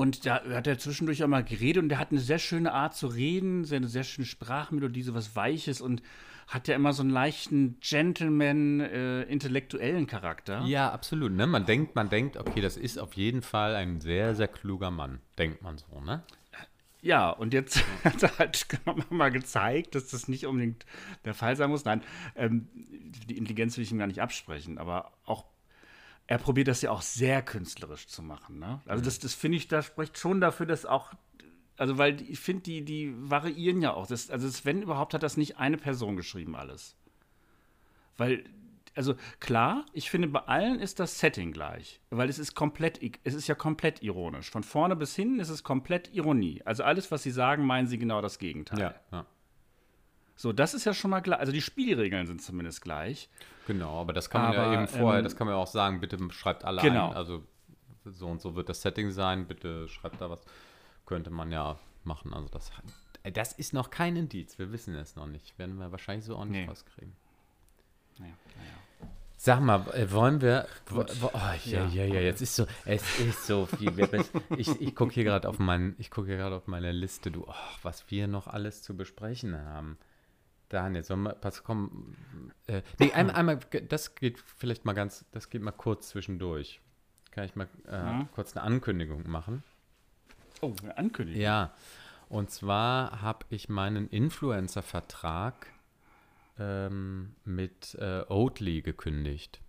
und da hat er zwischendurch auch mal geredet und der hat eine sehr schöne Art zu reden, sehr, eine sehr schöne Sprachmelodie, so was Weiches und hat ja immer so einen leichten Gentleman, äh, intellektuellen Charakter. Ja, absolut. Ne? Man denkt, man denkt, okay, das ist auf jeden Fall ein sehr, sehr kluger Mann, denkt man so, ne? Ja, und jetzt *laughs* hat er halt *laughs* mal gezeigt, dass das nicht unbedingt der Fall sein muss. Nein, ähm, die Intelligenz will ich ihm gar nicht absprechen, aber auch er probiert das ja auch sehr künstlerisch zu machen. Ne? Also das, das finde ich, da spricht schon dafür, dass auch, also weil ich finde, die, die variieren ja auch. Das, also das, wenn überhaupt, hat das nicht eine Person geschrieben alles. Weil, also klar, ich finde, bei allen ist das Setting gleich. Weil es ist komplett, es ist ja komplett ironisch. Von vorne bis hinten ist es komplett Ironie. Also alles, was sie sagen, meinen sie genau das Gegenteil. ja. So, das ist ja schon mal klar. Also die Spielregeln sind zumindest gleich. Genau, aber das kann man ja Aber, eben vorher, ähm, das kann man ja auch sagen, bitte schreibt alle Genau. ein. Also so und so wird das Setting sein, bitte schreibt da was. Könnte man ja machen. Also das, äh, das ist noch kein Indiz, wir wissen es noch nicht. Werden wir wahrscheinlich so auch nicht Nee. rauskriegen. Naja, naja. Sag mal, äh, wollen wir. Wo, wo, oh, ja, ja, ja, jetzt ist so, es ist so viel. Ich, ich gucke hier gerade auf meinen, ich gucke hier gerade auf meine Liste, du, oh, was wir noch alles zu besprechen haben. Daniel, sollen wir, pass, komm, äh, nee, einmal, einmal, das geht vielleicht mal ganz, das geht mal kurz zwischendurch. Kann ich mal äh, ja. kurz eine Ankündigung machen? Oh, eine Ankündigung? Ja, und zwar habe ich meinen Influencer-Vertrag ähm, mit äh, Oatly gekündigt.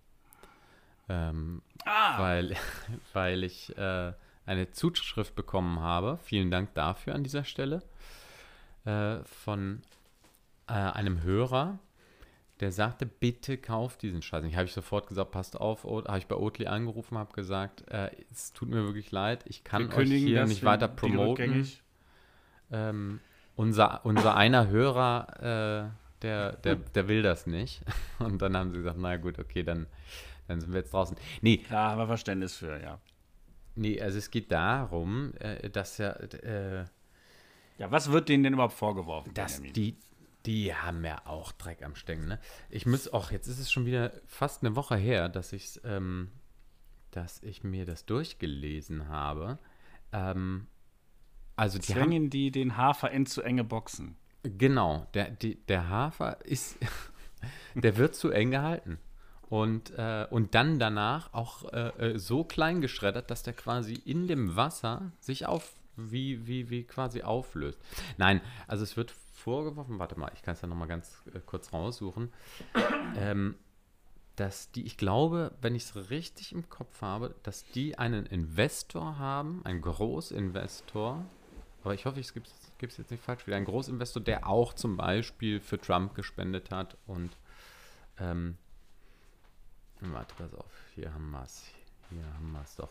Ähm, ah. weil, *laughs* weil ich äh, eine Zuschrift bekommen habe. Vielen Dank dafür an dieser Stelle. Äh, von äh, einem Hörer, der sagte, bitte kauf diesen Scheiß. Ich habe ich sofort gesagt, passt auf, habe ich bei Oatly angerufen, habe gesagt, äh, es tut mir wirklich leid, ich kann euch hier nicht weiter promoten. Ähm, unser, unser einer Hörer äh, der, der, der will das nicht. *laughs* Und dann haben sie gesagt, na gut, okay, dann, dann sind wir jetzt draußen. Nee. Klar, haben wir Verständnis für, ja. Nee, also es geht darum, äh, dass ja. Äh, ja, was wird denen denn überhaupt vorgeworfen? Dass die, die haben ja auch Dreck am Stecken, ne? Ich muss auch, jetzt ist es schon wieder fast eine Woche her, dass ich ähm, dass ich mir das durchgelesen habe. Ähm, also die Zwängen haben, die den Hafer in zu enge Boxen. Genau, der, die, der Hafer ist, *laughs* der wird zu eng gehalten. Und, äh, und dann danach auch äh, äh, so klein geschreddert, dass der quasi in dem Wasser sich auf, wie, wie, wie quasi auflöst. Nein, also es wird vorgeworfen, warte mal, ich kann es ja nochmal ganz äh, kurz raussuchen, ähm, dass die, ich glaube, wenn ich es richtig im Kopf habe, dass die einen Investor haben, einen Großinvestor, aber ich hoffe, es gibt es jetzt nicht falsch, wieder ein Großinvestor, der auch zum Beispiel für Trump gespendet hat und ähm, warte, pass auf, hier haben wir es, hier haben wir es doch.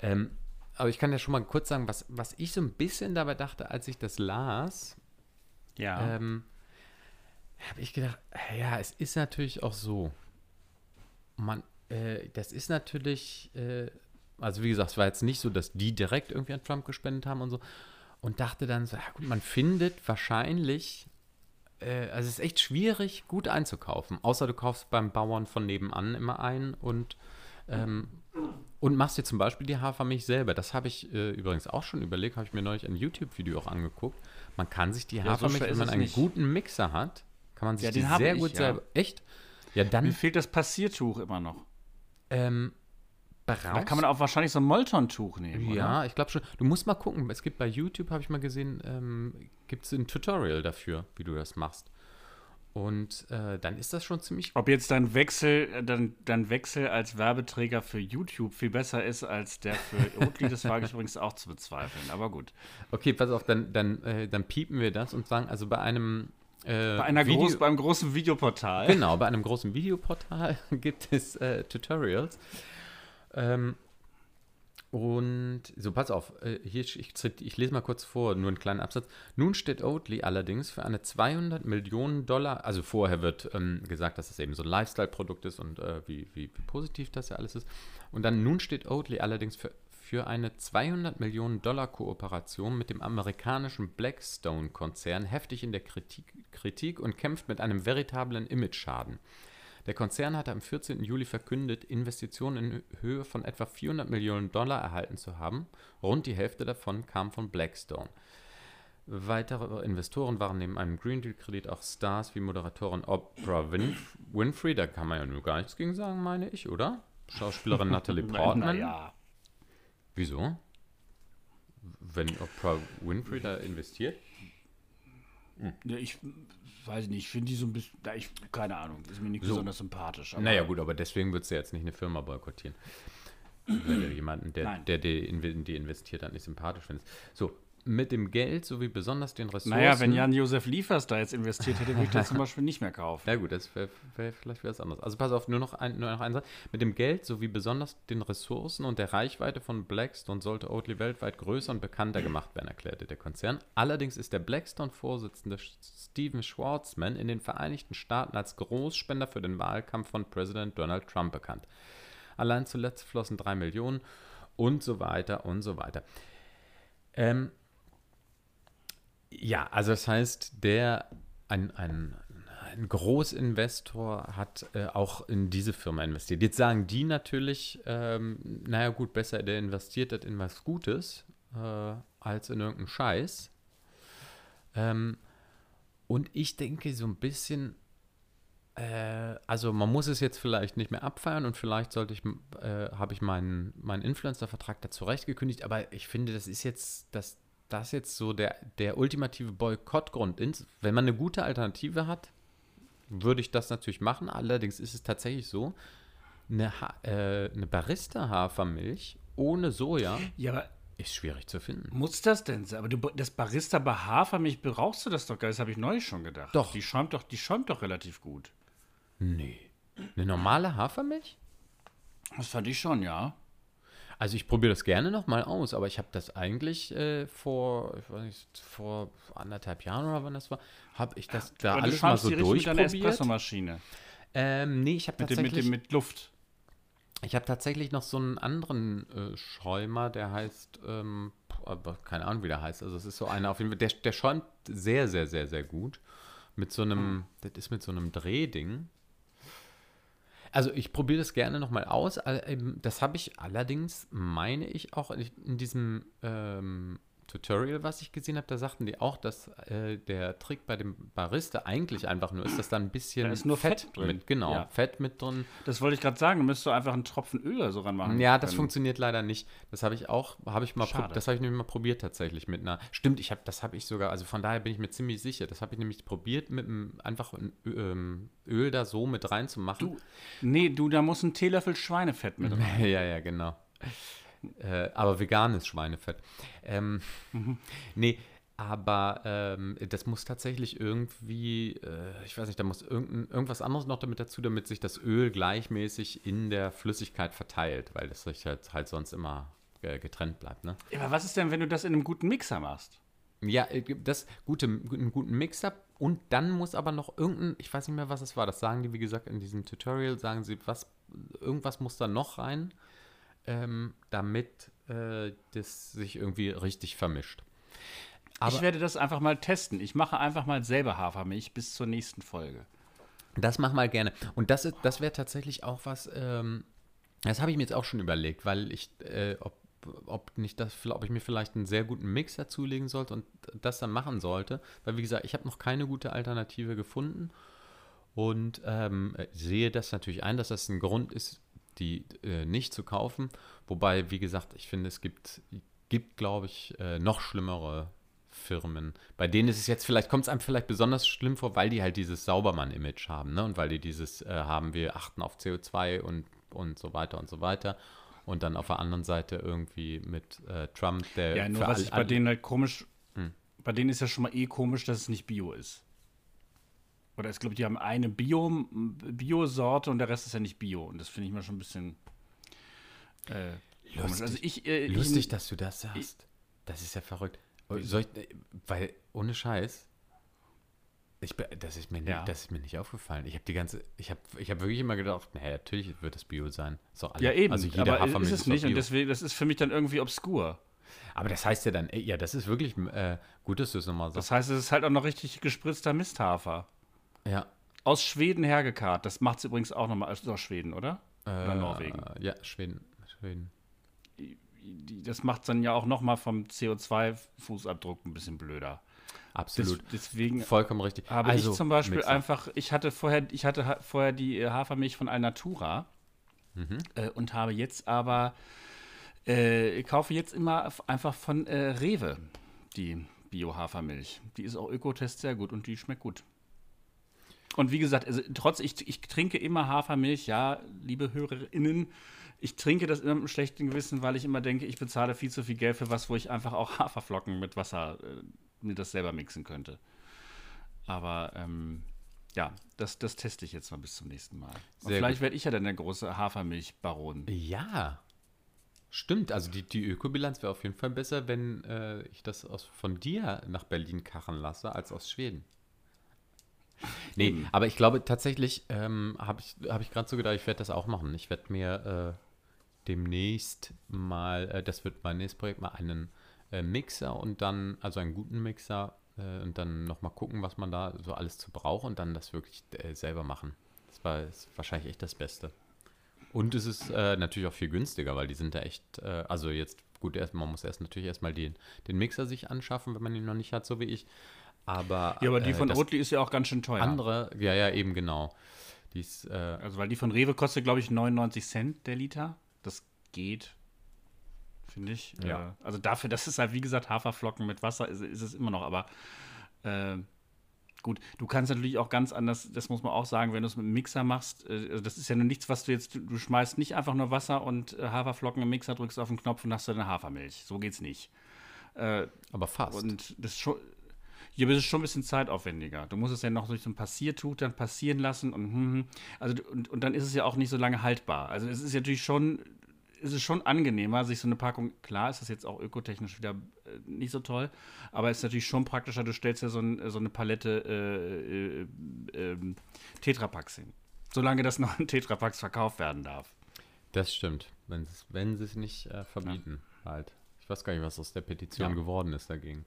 Ähm, aber ich kann ja schon mal kurz sagen, was, was ich so ein bisschen dabei dachte, als ich das las. Ja. Ähm, habe ich gedacht, ja, es ist natürlich auch so. Man, äh, das ist natürlich, äh, also wie gesagt, es war jetzt nicht so, dass die direkt irgendwie an Trump gespendet haben und so, und dachte dann so, ja gut, man findet wahrscheinlich, äh, also es ist echt schwierig, gut einzukaufen. Außer du kaufst beim Bauern von nebenan immer ein und, ähm, und machst dir zum Beispiel die Hafermilch selber. Das habe ich äh, übrigens auch schon überlegt, habe ich mir neulich ein YouTube-Video auch angeguckt. Man kann sich die Hafermilch, ja, so wenn man einen nicht. guten Mixer hat, kann man sich ja, die sehr ich, gut ja. selber. Echt? Ja, dann. Mir fehlt das Passiertuch immer noch. Ähm, da kann man auch wahrscheinlich so ein Molton-Tuch nehmen. Ja, oder? ich glaube schon. Du musst mal gucken. Es gibt bei YouTube, habe ich mal gesehen, ähm, gibt es ein Tutorial dafür, wie du das machst. Und äh, dann ist das schon ziemlich. Ob jetzt dein Wechsel, äh, dein, dein Wechsel als Werbeträger für YouTube viel besser ist als der für *laughs* Oatly, das wage ich übrigens auch zu bezweifeln. Aber gut. Okay, pass auf, dann, dann, äh, dann piepen wir das und sagen, also bei einem. Äh, bei einer Video groß, beim großen Videoportal. Genau, bei einem großen Videoportal *laughs* gibt es äh, Tutorials. Ähm, und so, pass auf, äh, hier, ich, ich, lese mal kurz vor, nur einen kleinen Absatz. Nun steht Oatly allerdings für eine 200 Millionen Dollar, also vorher wird ähm, gesagt, dass es eben so ein Lifestyle-Produkt ist und äh, wie, wie, wie, positiv das ja alles ist. Und dann nun steht Oatly allerdings für, für eine 200 Millionen Dollar Kooperation mit dem amerikanischen Blackstone-Konzern heftig in der Kritik, Kritik und kämpft mit einem veritablen Image-Schaden. Der Konzern hatte am 14. Juli verkündet, Investitionen in Höhe von etwa 400 Millionen Dollar erhalten zu haben. Rund die Hälfte davon kam von Blackstone. Weitere Investoren waren neben einem Green Deal-Kredit auch Stars wie Moderatorin Oprah Winf *laughs* Winfrey, da kann man ja nur gar nichts gegen sagen, meine ich, oder? Schauspielerin *laughs* Natalie Portman. ja. Wieso? Wenn Oprah Winfrey da investiert? Hm. Ja, ich weiß nicht, ich finde die so ein bisschen, ich, keine Ahnung, ist mir nicht so. besonders sympathisch. Aber naja, gut, aber deswegen würdest du jetzt nicht eine Firma boykottieren. Wenn du jemanden, der, der, der in die investiert hat, nicht sympathisch findest. So, mit dem Geld sowie besonders den Ressourcen. Naja, wenn Jan-Josef Liefers da jetzt investiert hätte, würde ich das zum Beispiel nicht mehr kaufen. *laughs* Ja gut, das wäre wär vielleicht was anderes. Also pass auf, nur noch, ein, nur noch ein Satz. Mit dem Geld sowie besonders den Ressourcen und der Reichweite von Blackstone sollte Oatly weltweit größer und bekannter gemacht werden, erklärte der Konzern. Allerdings ist der Blackstone-Vorsitzende Steven Schwarzman in den Vereinigten Staaten als Großspender für den Wahlkampf von Präsident Donald Trump bekannt. Allein zuletzt flossen drei Millionen und so weiter und so weiter. Ähm, ja, also das heißt, der, ein, ein, ein Großinvestor hat äh, auch in diese Firma investiert. Jetzt sagen die natürlich, ähm, naja gut, besser der investiert das in was Gutes äh, als in irgendeinen Scheiß. Ähm, und ich denke so ein bisschen, äh, also man muss es jetzt vielleicht nicht mehr abfeiern und vielleicht sollte ich, äh, habe ich meinen, meinen Influencer-Vertrag da zurechtgekündigt, aber ich finde, das ist jetzt, das, das jetzt so der, der ultimative Boykottgrund. Wenn man eine gute Alternative hat, würde ich das natürlich machen. Allerdings ist es tatsächlich so, eine, ha äh, eine Barista-Hafermilch ohne Soja Ja, ist schwierig zu finden. muss das denn sein? Aber du, das Barista bei Hafermilch brauchst du das doch gar nicht. Das habe ich neulich schon gedacht. Doch. Die schäumt doch, die schäumt doch relativ gut. Nee. Eine normale Hafermilch? Das fand ich schon, ja. Also ich probiere das gerne nochmal aus, aber ich habe das eigentlich äh, vor, ich weiß nicht, vor anderthalb Jahren oder wann das war, habe ich das da Aber alles mal so die richtig mit durchprobiert. Espressomaschine. Ähm, nee, ich habe Mit, dem, mit, tatsächlich, dem, mit Luft. ich habe tatsächlich noch so einen anderen äh, Schäumer, der heißt, ähm, aber keine Ahnung, wie der heißt. Also es ist so einer auf jeden Fall, der, der schäumt sehr, sehr, sehr, sehr gut. Mit so einem, das ist mit so einem Drehding. Also ich probiere das gerne nochmal aus. Ähm, Das habe ich allerdings, meine ich, auch in in diesem ähm, Tutorial, was ich gesehen habe, da sagten die auch, dass äh, der Trick bei dem Barista eigentlich einfach nur ist, dass da ein bisschen Da ist nur Fett drin. mit, genau, Ja. Fett mit drin. Das wollte ich gerade sagen. Du müsstest du einfach einen Tropfen Öl oder so ranmachen. Ja, das können. funktioniert leider nicht. Das habe ich auch, habe ich mal, das habe ich nämlich mal probiert tatsächlich mit einer. Stimmt, ich habe, das habe ich sogar. Also von daher bin ich mir ziemlich sicher. Das habe ich nämlich probiert mit einem einfach ein, ähm, Öl da so mit reinzumachen. Du, nee, du, da muss ein Teelöffel Schweinefett mit *laughs* rein. ja, ja, genau. Äh, aber veganes Schweinefett. Ähm, *laughs* Nee, aber ähm, das muss tatsächlich irgendwie, äh, ich weiß nicht, da muss irgendein, irgendwas anderes noch damit dazu, damit sich das Öl gleichmäßig in der Flüssigkeit verteilt, weil das sich halt, halt sonst immer äh, getrennt bleibt. Ne? Ja, Aber was ist denn, wenn du das in einem guten Mixer machst? Ja, äh, das gute, einen guten Mixer und dann muss aber noch irgendein, ich weiß nicht mehr, was es war, das sagen die, wie gesagt, in diesem Tutorial, sagen sie, was, irgendwas muss da noch rein, ähm, damit äh, das sich irgendwie richtig vermischt. Aber ich werde das einfach mal testen. Ich mache einfach mal selber Hafermilch bis zur nächsten Folge. Das mach mal gerne. Und das, ist- das wäre tatsächlich auch was, ähm, das habe ich mir jetzt auch schon überlegt, weil ich, äh, ob, ob, nicht das, ob ich mir vielleicht einen sehr guten Mixer zulegen sollte und das dann machen sollte. Weil, wie gesagt, ich habe noch keine gute Alternative gefunden und ähm, sehe das natürlich ein, dass das ein Grund ist, die äh, nicht zu kaufen. Wobei, wie gesagt, ich finde, es gibt, gibt glaube ich, äh, noch schlimmere Firmen. Bei denen ist es jetzt vielleicht, kommt es einem vielleicht besonders schlimm vor, weil die halt dieses Saubermann-Image haben, ne? Und weil die dieses äh, haben, wir achten auf CO2 und, und so weiter und so weiter. Und dann auf der anderen Seite irgendwie mit äh, Trump, der Ja, nur was all- ich bei denen halt komisch, Hm. bei denen ist ja schon mal eh komisch, dass es nicht Bio ist. Oder ich glaube, die haben eine Bio, Bio-Sorte und der Rest ist ja nicht Bio. Und das finde ich mal schon ein bisschen äh. Lustig. Also ich, äh, Lustig, ich, dass du das sagst. Das ist ja verrückt. Ich, äh, weil, ohne Scheiß, ich, das, ist mir nicht, Ja. das ist mir nicht aufgefallen. Ich habe die ganze, ich habe ich hab wirklich immer gedacht, naja, natürlich wird es Bio sein. So alle, ja, eben. Also jeder aber Hafermilch ist es nicht. Und deswegen, das ist für mich dann irgendwie obskur. Aber das heißt ja dann, ey, ja, das ist wirklich äh, gut, dass du es nochmal Das sagst. heißt, es ist halt auch noch richtig gespritzter Misthafer. Ja. Aus Schweden hergekarrt. Das macht es übrigens auch nochmal aus aus Schweden, oder? Oder Äh, Norwegen. Ja, Schweden. Schweden. Das macht dann ja auch nochmal vom CO2-Fußabdruck ein bisschen blöder. Des, Absolut. deswegen Vollkommen richtig. habe also, ich zum Beispiel Mixer. einfach, ich hatte vorher, ich hatte ha- vorher die äh, Hafermilch von Alnatura Mhm. äh, und habe jetzt aber, äh, kaufe jetzt immer einfach von äh, Rewe die Bio-Hafermilch. Die ist auch Ökotest sehr gut und die schmeckt gut. Und wie gesagt, also trotz, ich, ich trinke immer Hafermilch, ja, liebe HörerInnen, ich trinke das immer mit einem schlechten Gewissen, weil ich immer denke, ich bezahle viel zu viel Geld für was, wo ich einfach auch *laughs* Haferflocken mit Wasser äh, mir das selber mixen könnte. Aber ähm, ja, das, das teste ich jetzt mal bis zum nächsten Mal. Und vielleicht werde ich ja dann der große Hafermilchbaron. Ja. Stimmt, also die, die Ökobilanz wäre auf jeden Fall besser, wenn äh, ich das aus, von dir nach Berlin karren lasse, als aus Schweden. Nee, Eben. aber ich glaube tatsächlich, ähm, habe ich, hab ich gerade so gedacht, ich werde das auch machen. Ich werde mir äh, demnächst mal, äh, das wird mein nächstes Projekt, mal einen äh, Mixer und dann, also einen guten Mixer äh, und dann nochmal gucken, was man da so alles zu braucht und dann das wirklich äh, selber machen. Das war ist wahrscheinlich echt das Beste. Und es ist äh, natürlich auch viel günstiger, weil die sind da echt, äh, also jetzt, gut, erst, man muss erst natürlich erstmal den, den Mixer sich anschaffen, wenn man ihn noch nicht hat, so wie ich. Aber, Ja, aber die äh, von Oatly ist ja auch ganz schön teuer. andere, ja, ja, eben genau. Die ist, äh, Also, weil die von Rewe kostet, glaube ich, 99 Cent der Liter. Das geht, finde ich. Ja. Äh, also dafür, das ist halt, wie gesagt, Haferflocken mit Wasser ist, ist es immer noch. Aber äh, gut, du kannst natürlich auch ganz anders, das muss man auch sagen, wenn du es mit einem Mixer machst, äh, also das ist ja nur nichts, was du jetzt, du, du schmeißt nicht einfach nur Wasser und äh, Haferflocken im Mixer, drückst auf den Knopf und hast deine Hafermilch. So geht's nicht. Aber fast. und das schon. Hier ist es schon ein bisschen zeitaufwendiger. Du musst es ja noch durch so ein Passiertuch dann passieren lassen und, hm, hm. also, und, und dann ist es ja auch nicht so lange haltbar. Also es ist ja natürlich schon, es ist schon angenehmer, sich so eine Packung, klar ist das jetzt auch ökotechnisch wieder äh, nicht so toll, aber es ist natürlich schon praktischer, du stellst ja so, ein, so eine Palette äh, äh, ähm, Tetrapacks hin. Solange das noch in Tetrapacks verkauft werden darf. Das stimmt. Wenn, sie es nicht äh, verbieten, halt. Ich weiß gar nicht, was aus der Petition Ja. geworden ist dagegen.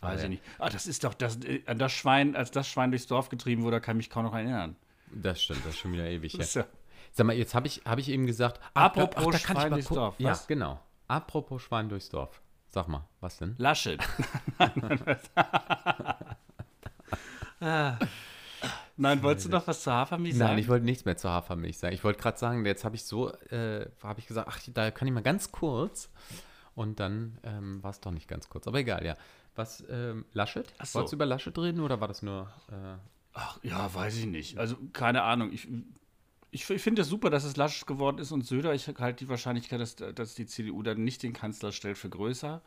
Weiß Aber- ich nicht. Ah, das ist doch, das, äh, an das Schwein, als das Schwein durchs Dorf getrieben wurde, kann ich mich kaum noch erinnern. Das stimmt, das ist schon wieder ewig. Ja. *laughs* Sag mal, jetzt habe ich, hab ich eben gesagt. Apropos da kann ich Schwein mal durchs Dorf, Ja, was? genau. Apropos Schwein durchs Dorf. Sag mal, was denn? Laschet. Ah. *laughs* *laughs* Nein, wolltest du noch was zur Hafermilch sagen? Nein, ich wollte nichts mehr zur Hafermilch sagen. Ich wollte gerade sagen, jetzt habe ich so, äh, habe ich gesagt, ach, da kann ich mal ganz kurz. Und dann ähm, war es doch nicht ganz kurz. Aber egal, ja. Was, ähm, Laschet? Ach so. Wolltest du über Laschet reden oder war das nur. Äh, Ach, ja, weiß ich nicht. Also, keine Ahnung. Ich, ich, ich finde es super, dass es Laschet geworden ist und Söder. Ich halte die Wahrscheinlichkeit, dass, dass die CDU dann nicht den Kanzler stellt, für größer.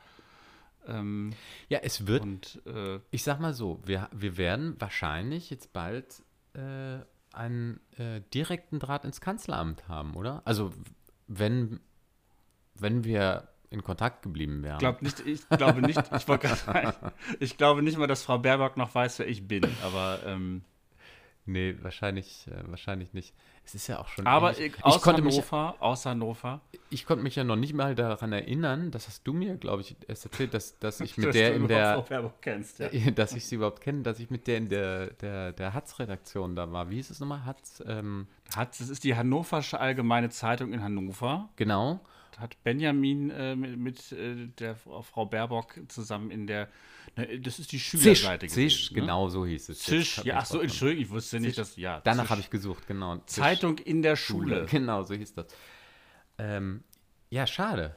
Ähm, ja, es wird und äh, Ich sag mal so, wir, wir werden wahrscheinlich jetzt bald äh, einen äh, direkten Draht ins Kanzleramt haben, oder? Also wenn, wenn wir in Kontakt geblieben wären. glaub nicht, ich glaube nicht, ich wollte gerade sagen, ich glaube nicht mal, dass Frau Baerbock noch weiß, wer ich bin. Aber, ähm, nee, wahrscheinlich, äh, wahrscheinlich nicht. Es ist ja auch schon. aber ich, aus ich, konnte mich, Hannover, aus Hannover. ich konnte mich ja noch nicht mal daran erinnern, das hast du mir, glaube ich, erst erzählt, dass, dass ich mit dass der in der. Frau kennst, ja. *laughs* Dass ich sie überhaupt kenne, dass ich mit der in der, der, der Hatz-Redaktion da war. Wie hieß es nochmal? Hatz, ähm, Hat, das ist die Hannoversche Allgemeine Zeitung in Hannover. genau. Hat Benjamin äh, mit, äh, der Frau Baerbock zusammen in der, ne, das ist die Zisch, Schülerseite Zisch, gewesen, ne? genau so hieß es. Zisch, ja, ach so, Entschuldigung, ich wusste nicht, Zisch. dass, ja. Danach Zisch. habe ich gesucht, genau. Zisch. Zeitung in der Schule. *laughs* Genau, so hieß das. Ähm, ja, schade.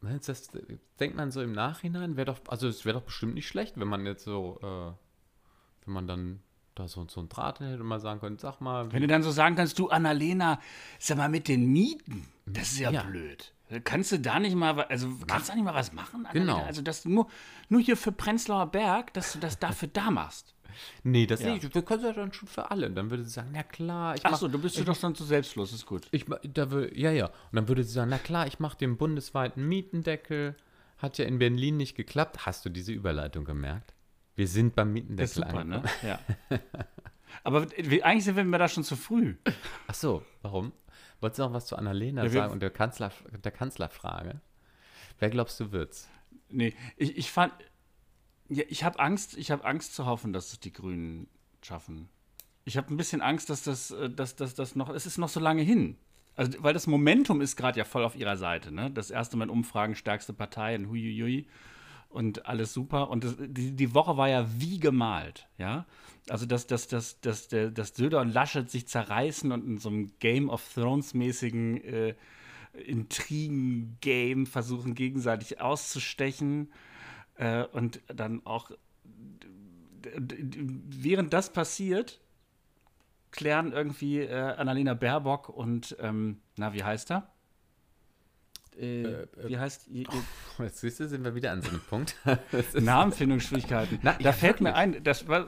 Du, Das denkt man so im Nachhinein, wäre doch, also es wäre doch bestimmt nicht schlecht, wenn man jetzt so, äh, wenn man dann da so, so ein Draht hätte und mal sagen könnte, sag mal, Wenn du dann so sagen kannst, du Annalena, sag mal mit den Mieten, das ist ja, Ja. blöd. Kannst du da nicht mal, also kannst du da nicht mal was machen? Annalena? Genau. Also dass du nur, nur hier für Prenzlauer Berg, dass du das dafür da machst. nee, das Ja. nicht, wir können ja dann schon für alle. Dann würde sie sagen, na klar, ich Ach mach, so, du bist du doch dann zu selbstlos, ist gut. ich, da will, ja, ja. Und dann würde sie sagen, na klar, ich mache den bundesweiten Mietendeckel. Hat ja in Berlin nicht geklappt. Hast du diese Überleitung gemerkt? Wir sind beim Mietendeckel ist super, ne? Ja. *laughs* Aber eigentlich sind wir da schon zu früh. Ach so, warum? Wolltest du noch was zu Annalena Ja, sagen und der, Kanzler, der Kanzlerfrage? Wer glaubst du wird's? Nee, ich, ich fand. Ja, ich habe Angst, ich habe Angst zu hoffen, dass es die Grünen schaffen. Ich habe ein bisschen Angst, dass das, äh, dass, dass das noch. Es ist noch so lange hin. Also, weil das Momentum ist gerade ja voll auf ihrer Seite, ne? Das erste Mal in Umfragen stärkste Partei und huiuiui und alles super. Und das, die, die Woche war ja wie gemalt, ja. Also, dass, dass, dass, dass, der, dass Söder und Laschet sich zerreißen und in so einem Game of Thrones-mäßigen äh, Intrigen-Game versuchen, gegenseitig auszustechen. Äh, und dann auch, während das passiert, klären irgendwie äh, Annalena Baerbock und, ähm, na, wie heißt er? Äh, wie heißt ihr, ihr *laughs* Jetzt siehst du, sind wir wieder an so einem Punkt. *laughs* Namenfindungsschwierigkeiten? Na, da ja, fällt mir wirklich. ein, das, was,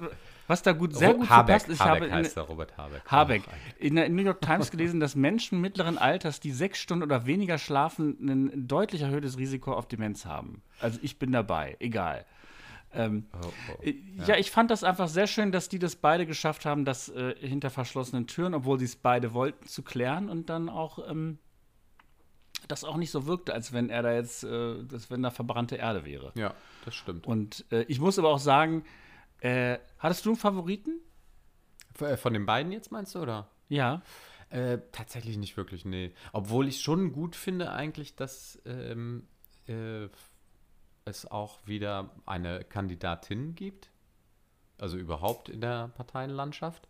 was da gut, sehr gut Habeck, verpasst ist, ich Habeck habe in, heißt er, Robert Habeck. Habeck. In der New York Times gelesen, dass Menschen mittleren Alters, die sechs Stunden oder weniger schlafen, ein deutlich erhöhtes Risiko auf Demenz haben. Also ich bin dabei, egal. Ähm, Oh, oh. äh, ja. ich fand das einfach sehr schön, dass die das beide geschafft haben, das äh, hinter verschlossenen Türen, obwohl sie es beide wollten, zu klären und dann auch ähm, das auch nicht so wirkte, als wenn er da jetzt, äh, als wenn da verbrannte Erde wäre. Ja, das stimmt. Und äh, ich muss aber auch sagen, äh, hattest du einen Favoriten? Äh, von den beiden jetzt meinst du, oder? Ja. Äh, tatsächlich nicht wirklich, nee. Obwohl ich schon gut finde eigentlich, dass ähm, äh, es auch wieder eine Kandidatin gibt. Also überhaupt in der Parteienlandschaft.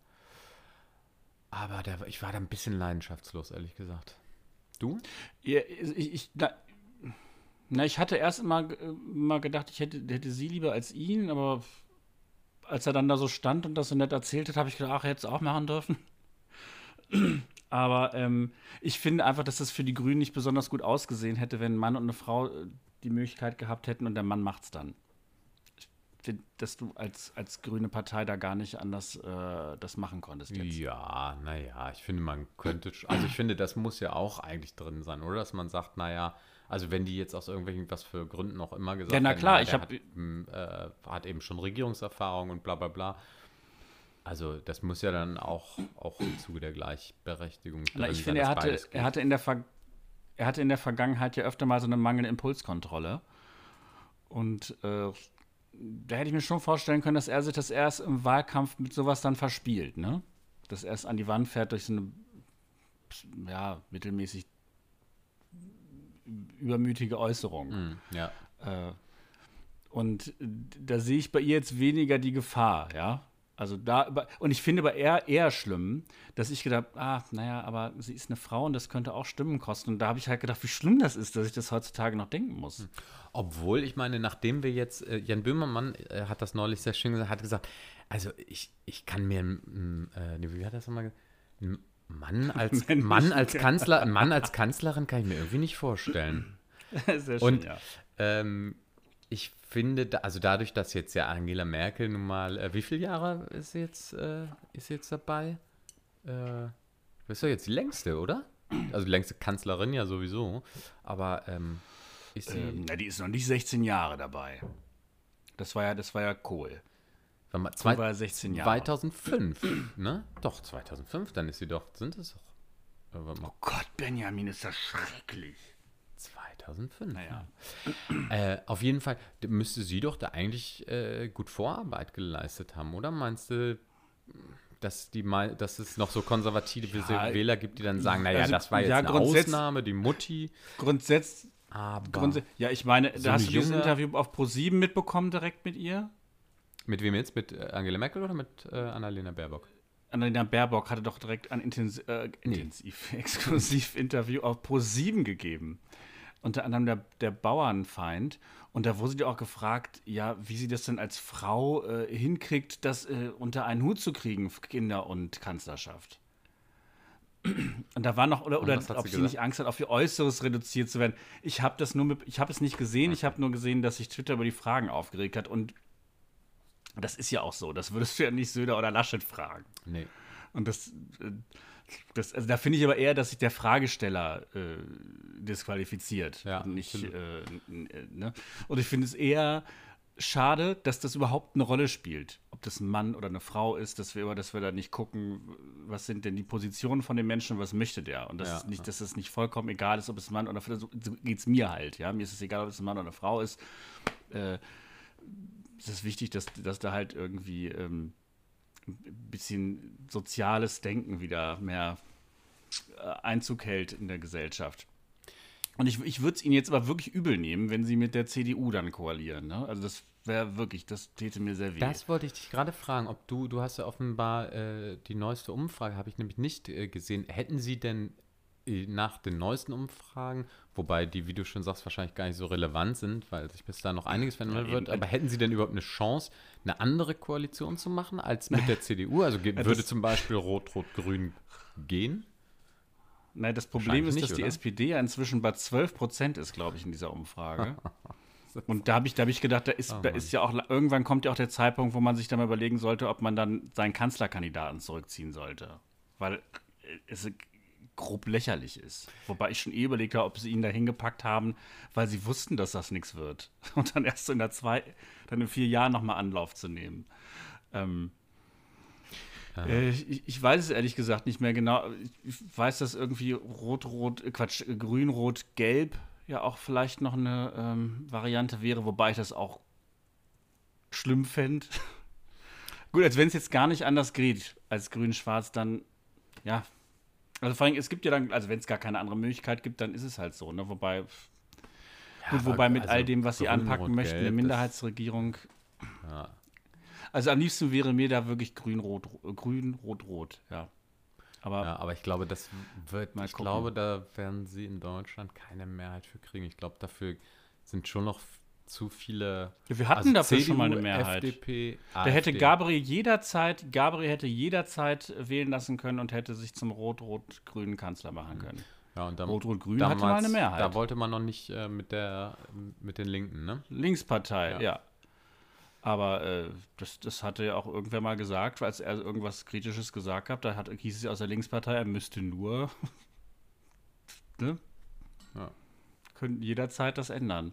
Aber der, ich war da ein bisschen leidenschaftslos, ehrlich gesagt. Du? Ja, ich, ich, na, na, ich hatte erst mal, mal gedacht, ich hätte, hätte sie lieber als ihn, aber als er dann da so stand und das so nett erzählt hat, habe ich gedacht, ach, hätte es auch machen dürfen. *clears throat* aber ähm, ich finde einfach, dass das für die Grünen nicht besonders gut ausgesehen hätte, wenn ein Mann und eine Frau äh, die Möglichkeit gehabt hätten und der Mann macht's dann. Dass du als, als grüne Partei da gar nicht anders äh, das machen konntest jetzt. Ja, naja, ich finde, man könnte, also ich finde, das muss ja auch eigentlich drin sein, oder? Dass man sagt, naja, also wenn die jetzt aus irgendwelchen, was für Gründen auch immer gesagt Ja, na haben, klar, ich der hab- hat, m, äh, hat eben schon Regierungserfahrung und bla bla bla. Also das muss ja dann auch, auch im Zuge der Gleichberechtigung Na, ich sein, finde, er hatte, er, hatte in der Ver er hatte in der Vergangenheit ja öfter mal so eine mangelnde Impulskontrolle. Und äh, da hätte ich mir schon vorstellen können, dass er sich das erst im Wahlkampf mit sowas dann verspielt, ne? Dass er es an die Wand fährt durch so eine, ja, mittelmäßig übermütige Äußerung. Hm, ja. Äh, und da sehe ich bei ihr jetzt weniger die Gefahr, ja. Also da, und ich finde aber eher, eher schlimm, dass ich gedacht, ah, naja, aber sie ist eine Frau und das könnte auch Stimmen kosten. Und da habe ich halt gedacht, wie schlimm das ist, dass ich das heutzutage noch denken muss. Obwohl, ich meine, nachdem wir jetzt, äh, Jan Böhmermann äh, hat das neulich sehr schön gesagt, hat gesagt, also ich, ich kann mir, äh, wie hat er das nochmal gesagt? Ein *laughs* Mann als. Mann als Kanzler, *laughs* Mann als Kanzlerin kann ich mir irgendwie nicht vorstellen. Sehr Und ja. ähm, ich finde, also dadurch, dass jetzt ja Angela Merkel nun mal, äh, wie viele Jahre ist sie jetzt, äh, ist sie jetzt dabei? Äh, das ist doch jetzt die längste, oder? Also die längste Kanzlerin ja sowieso. Aber ähm, ist sie. Ähm, na, die ist noch nicht 16 Jahre dabei. Das war ja, das war ja Kohl. Warte mal, Kohl zwei, war ja 16 Jahre. 2005, ne? Doch, 2005, dann ist sie doch, sind es doch. Äh, Oh Gott, Benjamin, ist das schrecklich. 2005. Naja. Äh, auf jeden Fall müsste sie doch da eigentlich äh, gut Vorarbeit geleistet haben, oder? Meinst du, dass, die mal, dass es noch so konservative Ja, Wähler gibt, die dann sagen, naja, also, das war jetzt ja, eine Ausnahme, die Mutti, Grundsätzlich, ja, ich meine, So da hast du dieses Interview auf Pro7 mitbekommen direkt mit ihr? mit wem jetzt? Mit äh, Angela Merkel oder mit äh, Annalena Baerbock? Annalena Baerbock hatte doch direkt ein intensiv, äh, *laughs* intensiv exklusiv Interview auf Pro7 gegeben. Unter anderem der, der Bauernfeind. Und da wurde sie auch gefragt, ja, wie sie das denn als Frau äh, hinkriegt, das äh, unter einen Hut zu kriegen, Kinder und Kanzlerschaft. Und da war noch, oder, oder ob sie sie, gesagt? nicht Angst hat, auf ihr Äußeres reduziert zu werden. Ich habe das nur mit, ich habe es nicht gesehen, ich habe nur gesehen, dass sich Twitter über die Fragen aufgeregt hat. Und das ist ja auch so. Das würdest du ja nicht Söder oder Laschet fragen. Nee. Und das, äh, das also da finde ich aber eher, dass sich der Fragesteller äh, disqualifiziert. Ja, und nicht, äh, äh, ne? Und ich finde es eher schade, dass das überhaupt eine Rolle spielt. Ob das ein Mann oder eine Frau ist, dass wir immer, dass wir da nicht gucken, was sind denn die Positionen von dem Menschen und was möchte der. Und das Ja, nicht, dass es nicht vollkommen egal ist, ob es ein Mann oder Frau ist. So so geht's mir halt. Ja? Mir ist es egal, ob es ein Mann oder eine Frau ist. Äh, es ist wichtig, dass, dass da halt irgendwie ähm, ein bisschen soziales Denken wieder mehr äh, Einzug hält in der Gesellschaft. Und ich, ich würde es ihnen jetzt aber wirklich übel nehmen, wenn sie mit der CDU dann koalieren. Ne? Also das wäre wirklich, das täte mir sehr weh. Das wollte ich dich gerade fragen, ob du, du hast ja offenbar äh, die neueste Umfrage, habe ich nämlich nicht äh, gesehen. Hätten sie denn nach den neuesten Umfragen, wobei die, wie du schon sagst, wahrscheinlich gar nicht so relevant sind, weil sich bis da noch einiges verändern Ja, wird, aber hätten sie denn überhaupt eine Chance, eine andere Koalition zu machen als mit der *laughs* CDU? Also würde zum Beispiel Rot-Rot-Grün gehen? Nein, das Problem ist, nicht, dass die oder? SPD ja inzwischen bei 12 Prozent ist, glaube ich, in dieser Umfrage. *laughs* Und da habe ich, da hab ich gedacht, da ist, Oh da ist ja auch, irgendwann kommt ja auch der Zeitpunkt, wo man sich dann mal überlegen sollte, ob man dann seinen Kanzlerkandidaten zurückziehen sollte. Weil äh, es grob lächerlich ist. Wobei ich schon eh überlegt habe, ob sie ihn da hingepackt haben, weil sie wussten, dass das nichts wird. *laughs* Und dann erst in der zwei, dann in vier Jahren nochmal Anlauf zu nehmen. Ähm, Äh, ich, ich, weiß es ehrlich gesagt nicht mehr genau. Ich weiß, dass irgendwie Rot-Rot, äh, Quatsch, äh, Grün-Rot-Gelb ja auch vielleicht noch eine ähm, Variante wäre, wobei ich das auch schlimm fände. *laughs* Gut, als wenn es jetzt gar nicht anders geht als Grün-Schwarz, dann ja. Also vor allem, es gibt ja dann, also wenn es gar keine andere Möglichkeit gibt, dann ist es halt so, ne? Wobei, ja, gut, wobei mit also all dem, was sie anpacken möchten, eine Minderheitsregierung. Ja. Also am liebsten wäre mir da wirklich grün-rot, grün-rot-rot, ja. Aber, ja, aber ich glaube, das wird, mal ich gucken. glaube, da werden sie in Deutschland keine Mehrheit für kriegen. Ich glaube, dafür sind schon noch zu viele. Ja, wir hatten also dafür CDU, schon mal eine Mehrheit. FDP, da hätte Gabriel jederzeit, Gabriel hätte jederzeit wählen lassen können und hätte sich zum rot-rot-grünen Kanzler machen können. Ja, und dann, Rot-Rot-Grün hatte mal eine Mehrheit. Da wollte man noch nicht äh, mit der mit den Linken, ne? Linkspartei, ja. ja. Aber äh, das, das hatte ja auch irgendwer mal gesagt, als er irgendwas Kritisches gesagt hat, da hat, hieß es aus der Linkspartei, er müsste nur *laughs* ne? ja. können jederzeit das ändern.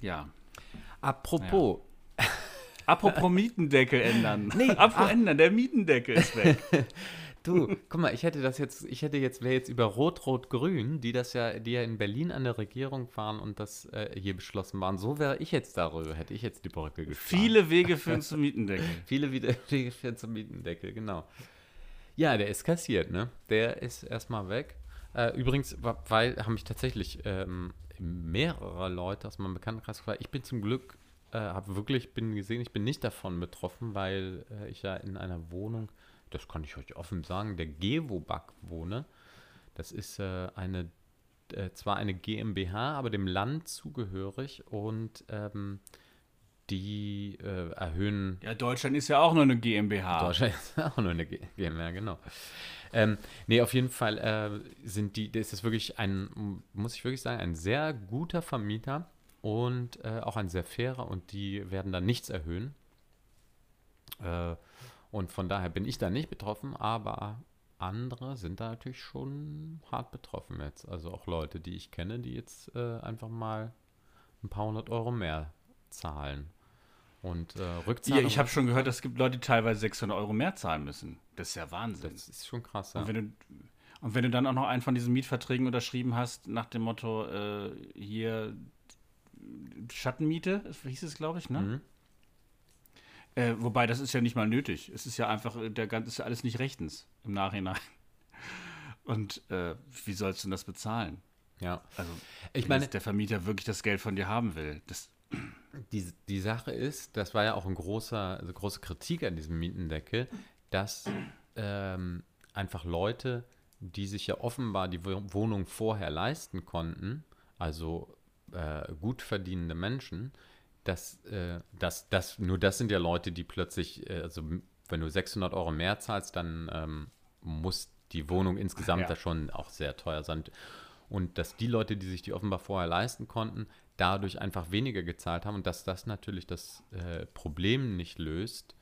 Ja. Apropos. Ja. Apropos Mietendeckel ändern. *laughs* Nee, Apropos ändern, der Mietendeckel ist weg. *laughs* Du, guck mal, ich hätte das jetzt, ich hätte jetzt, wäre jetzt über Rot-Rot-Grün, die das ja, die ja in Berlin an der Regierung waren und das äh, hier beschlossen waren, so wäre ich jetzt darüber, hätte ich jetzt die Brücke gefahren. Viele *laughs* Wege führen zum Mietendeckel. Viele Wege führen zum Mietendeckel, genau. Ja, der ist kassiert, ne? Der ist erstmal weg. Äh, übrigens, weil, haben mich tatsächlich ähm, mehrere Leute aus meinem Bekanntenkreis gefragt. Ich bin zum Glück, äh, habe wirklich, bin gesehen, ich bin nicht davon betroffen, weil äh, ich ja in einer Wohnung das kann ich euch offen sagen, der Gewobag wohne. Das ist äh, eine, äh, zwar eine GmbH, aber dem Land zugehörig und ähm, die äh, erhöhen. Ja, Deutschland ist ja auch nur eine GmbH. Deutschland ist auch nur eine GmbH, genau. Ähm, nee, auf jeden Fall äh, sind die, das ist wirklich ein, muss ich wirklich sagen, ein sehr guter Vermieter und äh, auch ein sehr fairer und die werden da nichts erhöhen. Äh, und von daher bin ich da nicht betroffen, aber andere sind da natürlich schon hart betroffen jetzt. Also auch Leute, die ich kenne, die jetzt äh, einfach mal ein paar hundert Euro mehr zahlen. Und äh, Rückzahlung. Ja, ich habe schon gehört, es gibt Leute, die teilweise 600 Euro mehr zahlen müssen. Das ist ja Wahnsinn. Das ist schon krass, ja. Und wenn du, und wenn du dann auch noch einen von diesen Mietverträgen unterschrieben hast, nach dem Motto, äh, hier Schattenmiete, hieß es, glaube ich, ne? Mhm. Äh, wobei, das ist ja nicht mal nötig. Es ist ja einfach, äh, der ganze ist ja alles nicht rechtens im Nachhinein. *laughs* Und äh, wie sollst du denn das bezahlen? Ja. Also, ich meine, der Vermieter wirklich das Geld von dir haben will. Das die, die Sache ist, das war ja auch ein großer, also große Kritik an diesem Mietendeckel, dass ähm, einfach Leute, die sich ja offenbar die Wohnung vorher leisten konnten, also äh, gut verdienende Menschen, dass, äh, das, das, nur das sind ja Leute, die plötzlich, äh, also wenn du 600 Euro mehr zahlst, dann ähm, muss die Wohnung insgesamt ja. da schon auch sehr teuer sein. Und dass die Leute, die sich die offenbar vorher leisten konnten, dadurch einfach weniger gezahlt haben und dass das natürlich das äh, Problem nicht löst.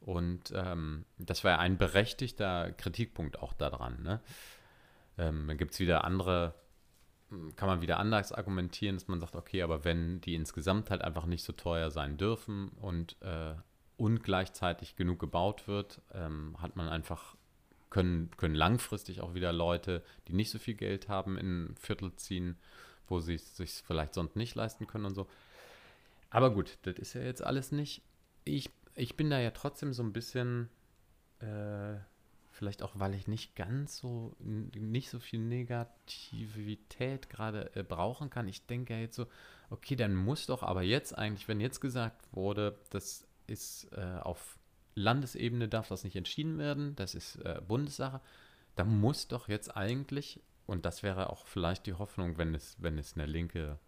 Und ähm, das war ja ein berechtigter Kritikpunkt auch daran. Ne? Ähm, dann gibt es wieder andere kann man wieder anders argumentieren, dass man sagt, okay, aber wenn die insgesamt halt einfach nicht so teuer sein dürfen und, äh, und gleichzeitig genug gebaut wird, ähm, hat man einfach, können, können langfristig auch wieder Leute, die nicht so viel Geld haben, in ein Viertel ziehen, wo sie es sich vielleicht sonst nicht leisten können und so. Aber gut, das ist ja jetzt alles nicht. Ich, ich bin da ja trotzdem so ein bisschen äh, Vielleicht auch, weil ich nicht ganz so, nicht so viel Negativität gerade äh, brauchen kann. Ich denke ja jetzt so, okay, dann muss doch aber jetzt eigentlich, wenn jetzt gesagt wurde, das ist äh, auf Landesebene darf das nicht entschieden werden, das ist äh, Bundessache, dann muss doch jetzt eigentlich, und das wäre auch vielleicht die Hoffnung, wenn es, wenn es eine linke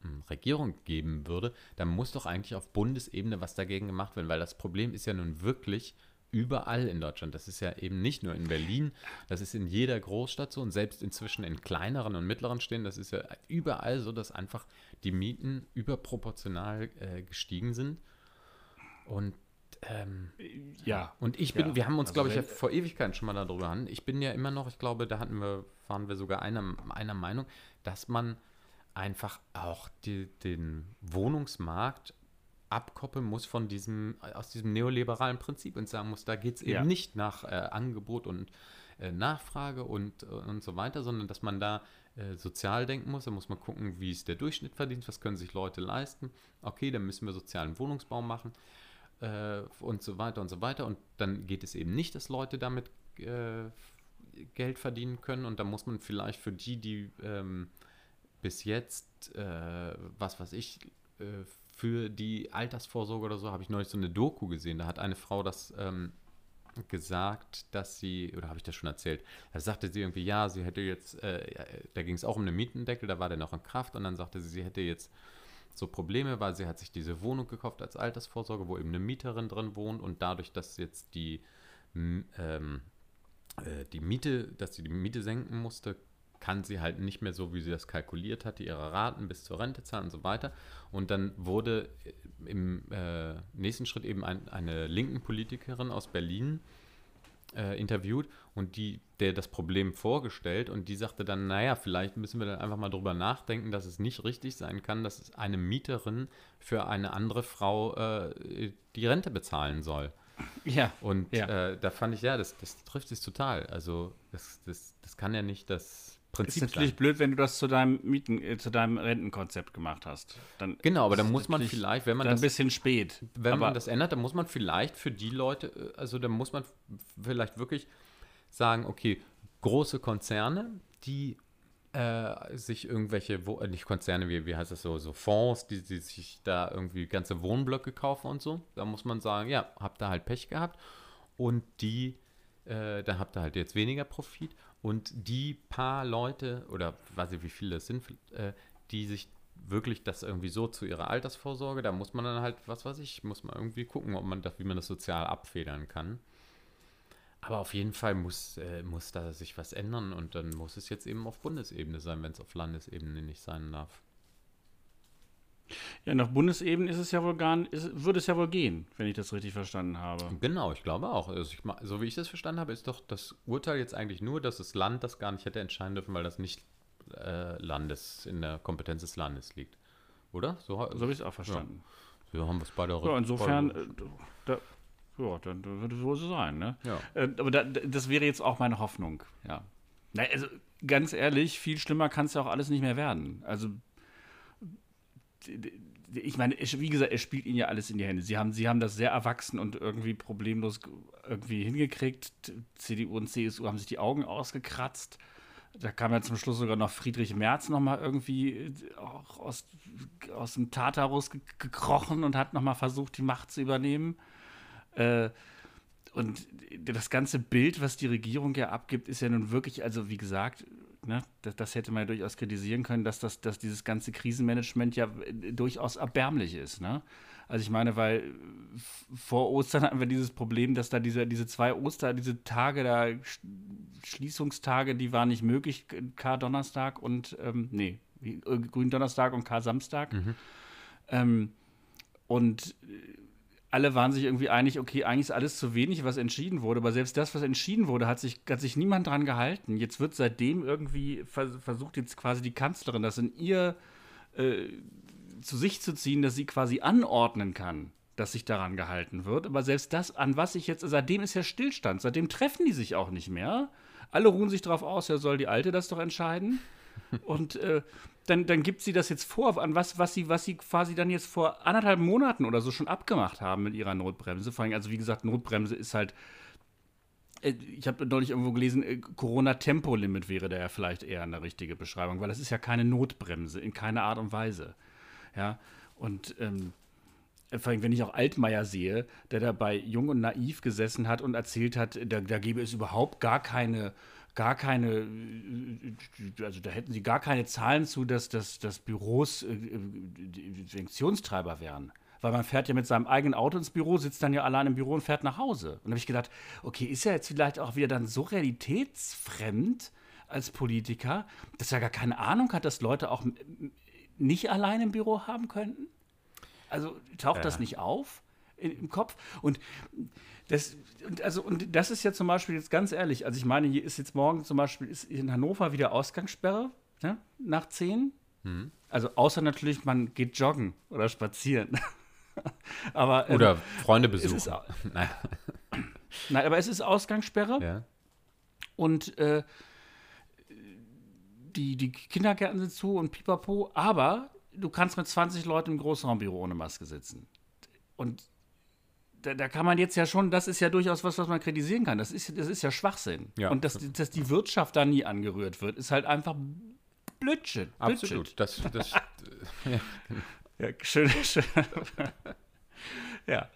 hm, Regierung geben würde, dann muss doch eigentlich auf Bundesebene was dagegen gemacht werden, weil das Problem ist ja nun wirklich, überall in Deutschland. Das ist ja eben nicht nur in Berlin, das ist in jeder Großstadt so und selbst inzwischen in kleineren und mittleren Städten, das ist ja überall so, dass einfach die Mieten überproportional äh, gestiegen sind. Und ähm, ja. Und ich bin, ja. wir haben uns, also glaube ich, ja vor Ewigkeiten schon mal darüber an. Ich bin ja immer noch, ich glaube, da hatten wir, waren wir sogar einer, einer Meinung, dass man einfach auch die, den Wohnungsmarkt abkoppeln muss von diesem, aus diesem neoliberalen Prinzip und sagen muss, da geht es eben Ja. nicht nach äh, Angebot und äh, Nachfrage und, und so weiter, sondern dass man da äh, sozial denken muss. Da muss man gucken, wie ist der Durchschnitt verdient, was können sich Leute leisten. Okay, dann müssen wir sozialen Wohnungsbau machen äh, und so weiter und so weiter. Und dann geht es eben nicht, dass Leute damit äh, Geld verdienen können. Und da muss man vielleicht für die, die ähm, bis jetzt, äh, was weiß ich, äh, für die Altersvorsorge oder so, habe ich neulich so eine Doku gesehen. Da hat eine Frau das ähm, gesagt, dass sie, oder habe ich das schon erzählt, da sagte sie irgendwie, ja, sie hätte jetzt, äh, da ging es auch um einen Mietendeckel, da war der noch in Kraft und dann sagte sie, sie hätte jetzt so Probleme, weil sie hat sich diese Wohnung gekauft als Altersvorsorge, wo eben eine Mieterin drin wohnt und dadurch, dass jetzt die, ähm, äh, die Miete, dass sie die Miete senken musste, kann sie halt nicht mehr so, wie sie das kalkuliert hatte, ihre Raten bis zur Rente zahlen und so weiter. Und dann wurde im äh, nächsten Schritt eben ein, eine linken Politikerin aus Berlin äh, interviewt und die, der das Problem vorgestellt und die sagte dann, naja, vielleicht müssen wir dann einfach mal drüber nachdenken, dass es nicht richtig sein kann, dass es eine Mieterin für eine andere Frau äh, die Rente bezahlen soll. Ja. Und Ja. äh, da fand ich, ja, das, das trifft sich total. Also das, das, das kann ja nicht das Ist Prinzip natürlich sein. blöd, wenn du das zu deinem Mieten, äh, zu deinem Rentenkonzept gemacht hast. Dann Genau, aber ist dann muss man vielleicht, wenn man dann ein das bisschen spät. Wenn aber man das ändert, dann muss man vielleicht für die Leute, äh, also dann muss man vielleicht wirklich sagen, okay, große Konzerne, die äh, sich irgendwelche, wo, äh, nicht Konzerne, wie, wie heißt das so, so Fonds, die, die sich da irgendwie ganze Wohnblöcke kaufen und so, da muss man sagen, ja, habt ihr halt Pech gehabt und die, äh, dann habt ihr halt jetzt weniger Profit und die paar Leute, oder weiß ich, wie viele das sind, äh, die sich wirklich das irgendwie so zu ihrer Altersvorsorge, da muss man dann halt, was weiß ich, muss man irgendwie gucken, ob man das, wie man das sozial abfedern kann. Aber auf jeden Fall muss, äh, muss da sich was ändern und dann muss es jetzt eben auf Bundesebene sein, wenn es auf Landesebene nicht sein darf. Ja, nach Bundesebene ist es ja wohl gar nicht, ist, würde es ja wohl gehen, wenn ich das richtig verstanden habe. Genau, ich glaube auch. Also ich, so wie ich das verstanden habe, ist doch das Urteil jetzt eigentlich nur, dass das Land das gar nicht hätte entscheiden dürfen, weil das nicht äh, Landes, in der Kompetenz des Landes liegt. Oder? So, So habe ich es auch verstanden. so haben wir es bei der Ja, insofern, äh, da, ja, dann würde es wohl so sein, ne? Ja. Äh, aber da, das wäre jetzt auch meine Hoffnung, ja. Na, also ganz ehrlich, viel schlimmer kann es ja auch alles nicht mehr werden. Also ich meine, wie gesagt, es spielt ihnen ja alles in die Hände. Sie haben, sie haben das sehr erwachsen und irgendwie problemlos irgendwie hingekriegt. CDU und CSU haben sich die Augen ausgekratzt. Da kam ja zum Schluss sogar noch Friedrich Merz nochmal irgendwie äh, auch aus, aus dem Tartarus ge gekrochen und hat nochmal versucht, die Macht zu übernehmen. Äh, und das ganze Bild, was die Regierung ja abgibt, ist ja nun wirklich, also wie gesagt, ne, das, das hätte man ja durchaus kritisieren können, dass, das, dass dieses ganze Krisenmanagement ja äh, durchaus erbärmlich ist. Ne? Also ich meine, weil f- vor Ostern hatten wir dieses Problem, dass da diese, diese zwei Oster, diese Tage da, Sch- Schließungstage, die waren nicht möglich, K-Donnerstag und, ähm, nee, äh, Gründonnerstag und K-Samstag. Ähm, und alle waren sich irgendwie einig, okay, eigentlich ist alles zu wenig, was entschieden wurde, aber selbst das, was entschieden wurde, hat sich, hat sich niemand dran gehalten. Jetzt wird seitdem irgendwie vers versucht, jetzt quasi die Kanzlerin das in ihr äh, zu sich zu ziehen, dass sie quasi anordnen kann, dass sich daran gehalten wird. Aber selbst das, an was ich jetzt, seitdem ist ja Stillstand, seitdem treffen die sich auch nicht mehr. Alle ruhen sich darauf aus, ja, soll die Alte das doch entscheiden. Und äh, dann, dann gibt sie das jetzt vor, an was, was, sie, was sie quasi dann jetzt vor anderthalb Monaten oder so schon abgemacht haben mit ihrer Notbremse. Vor allem, also wie gesagt, Notbremse ist halt, äh, ich habe neulich irgendwo gelesen, äh, Corona-Tempolimit wäre da ja vielleicht eher eine richtige Beschreibung, weil das ist ja keine Notbremse, in keiner Art und Weise. Ja, und ähm, vor allem, wenn ich auch Altmaier sehe, der da bei Jung und Naiv gesessen hat und erzählt hat, da, da gäbe es überhaupt gar keine, gar keine, äh, also da hätten sie gar keine Zahlen zu, dass, dass, dass Büros äh, äh, die Infektionstreiber wären. Weil man fährt ja mit seinem eigenen Auto ins Büro, sitzt dann ja allein im Büro und fährt nach Hause. Und da habe ich gedacht, okay, ist er jetzt vielleicht auch wieder dann so realitätsfremd als Politiker, dass er gar keine Ahnung hat, dass Leute auch nicht allein im Büro haben könnten? Also taucht das Ja. nicht auf im Kopf? Und das, und also, und das ist ja zum Beispiel jetzt ganz ehrlich, also ich meine, hier ist jetzt morgen zum Beispiel ist in Hannover wieder Ausgangssperre ne, nach 10. Also außer natürlich, man geht joggen oder spazieren. *laughs* aber, ähm, Oder Freunde es ist, besuchen. au- *laughs* Nein. nein, aber es ist Ausgangssperre Ja. und äh, die, die Kindergärten sind zu und pipapo, aber du kannst mit 20 Leuten im Großraumbüro ohne Maske sitzen. Und da, da kann man jetzt ja schon, das ist ja durchaus was, was man kritisieren kann. Das ist, das ist ja Schwachsinn. Ja. Und dass, dass die Wirtschaft da nie angerührt wird, ist halt einfach Blödsinn. Absolut. Das, das, *laughs* Ja, schön, schön. ja.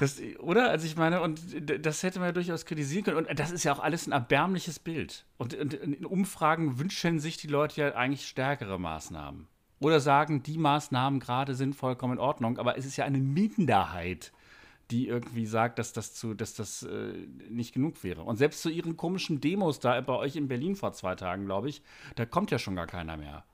Das, oder? Also ich meine, und das hätte man ja durchaus kritisieren können. Und das ist ja auch alles ein erbärmliches Bild. Und, und in Umfragen wünschen sich die Leute ja eigentlich stärkere Maßnahmen. Oder sagen, die Maßnahmen gerade sind vollkommen in Ordnung, aber es ist ja eine Minderheit, die irgendwie sagt, dass das, zu, dass das äh, nicht genug wäre. Und selbst zu ihren komischen Demos da bei euch in Berlin vor zwei Tagen, glaube ich, da kommt ja schon gar keiner mehr.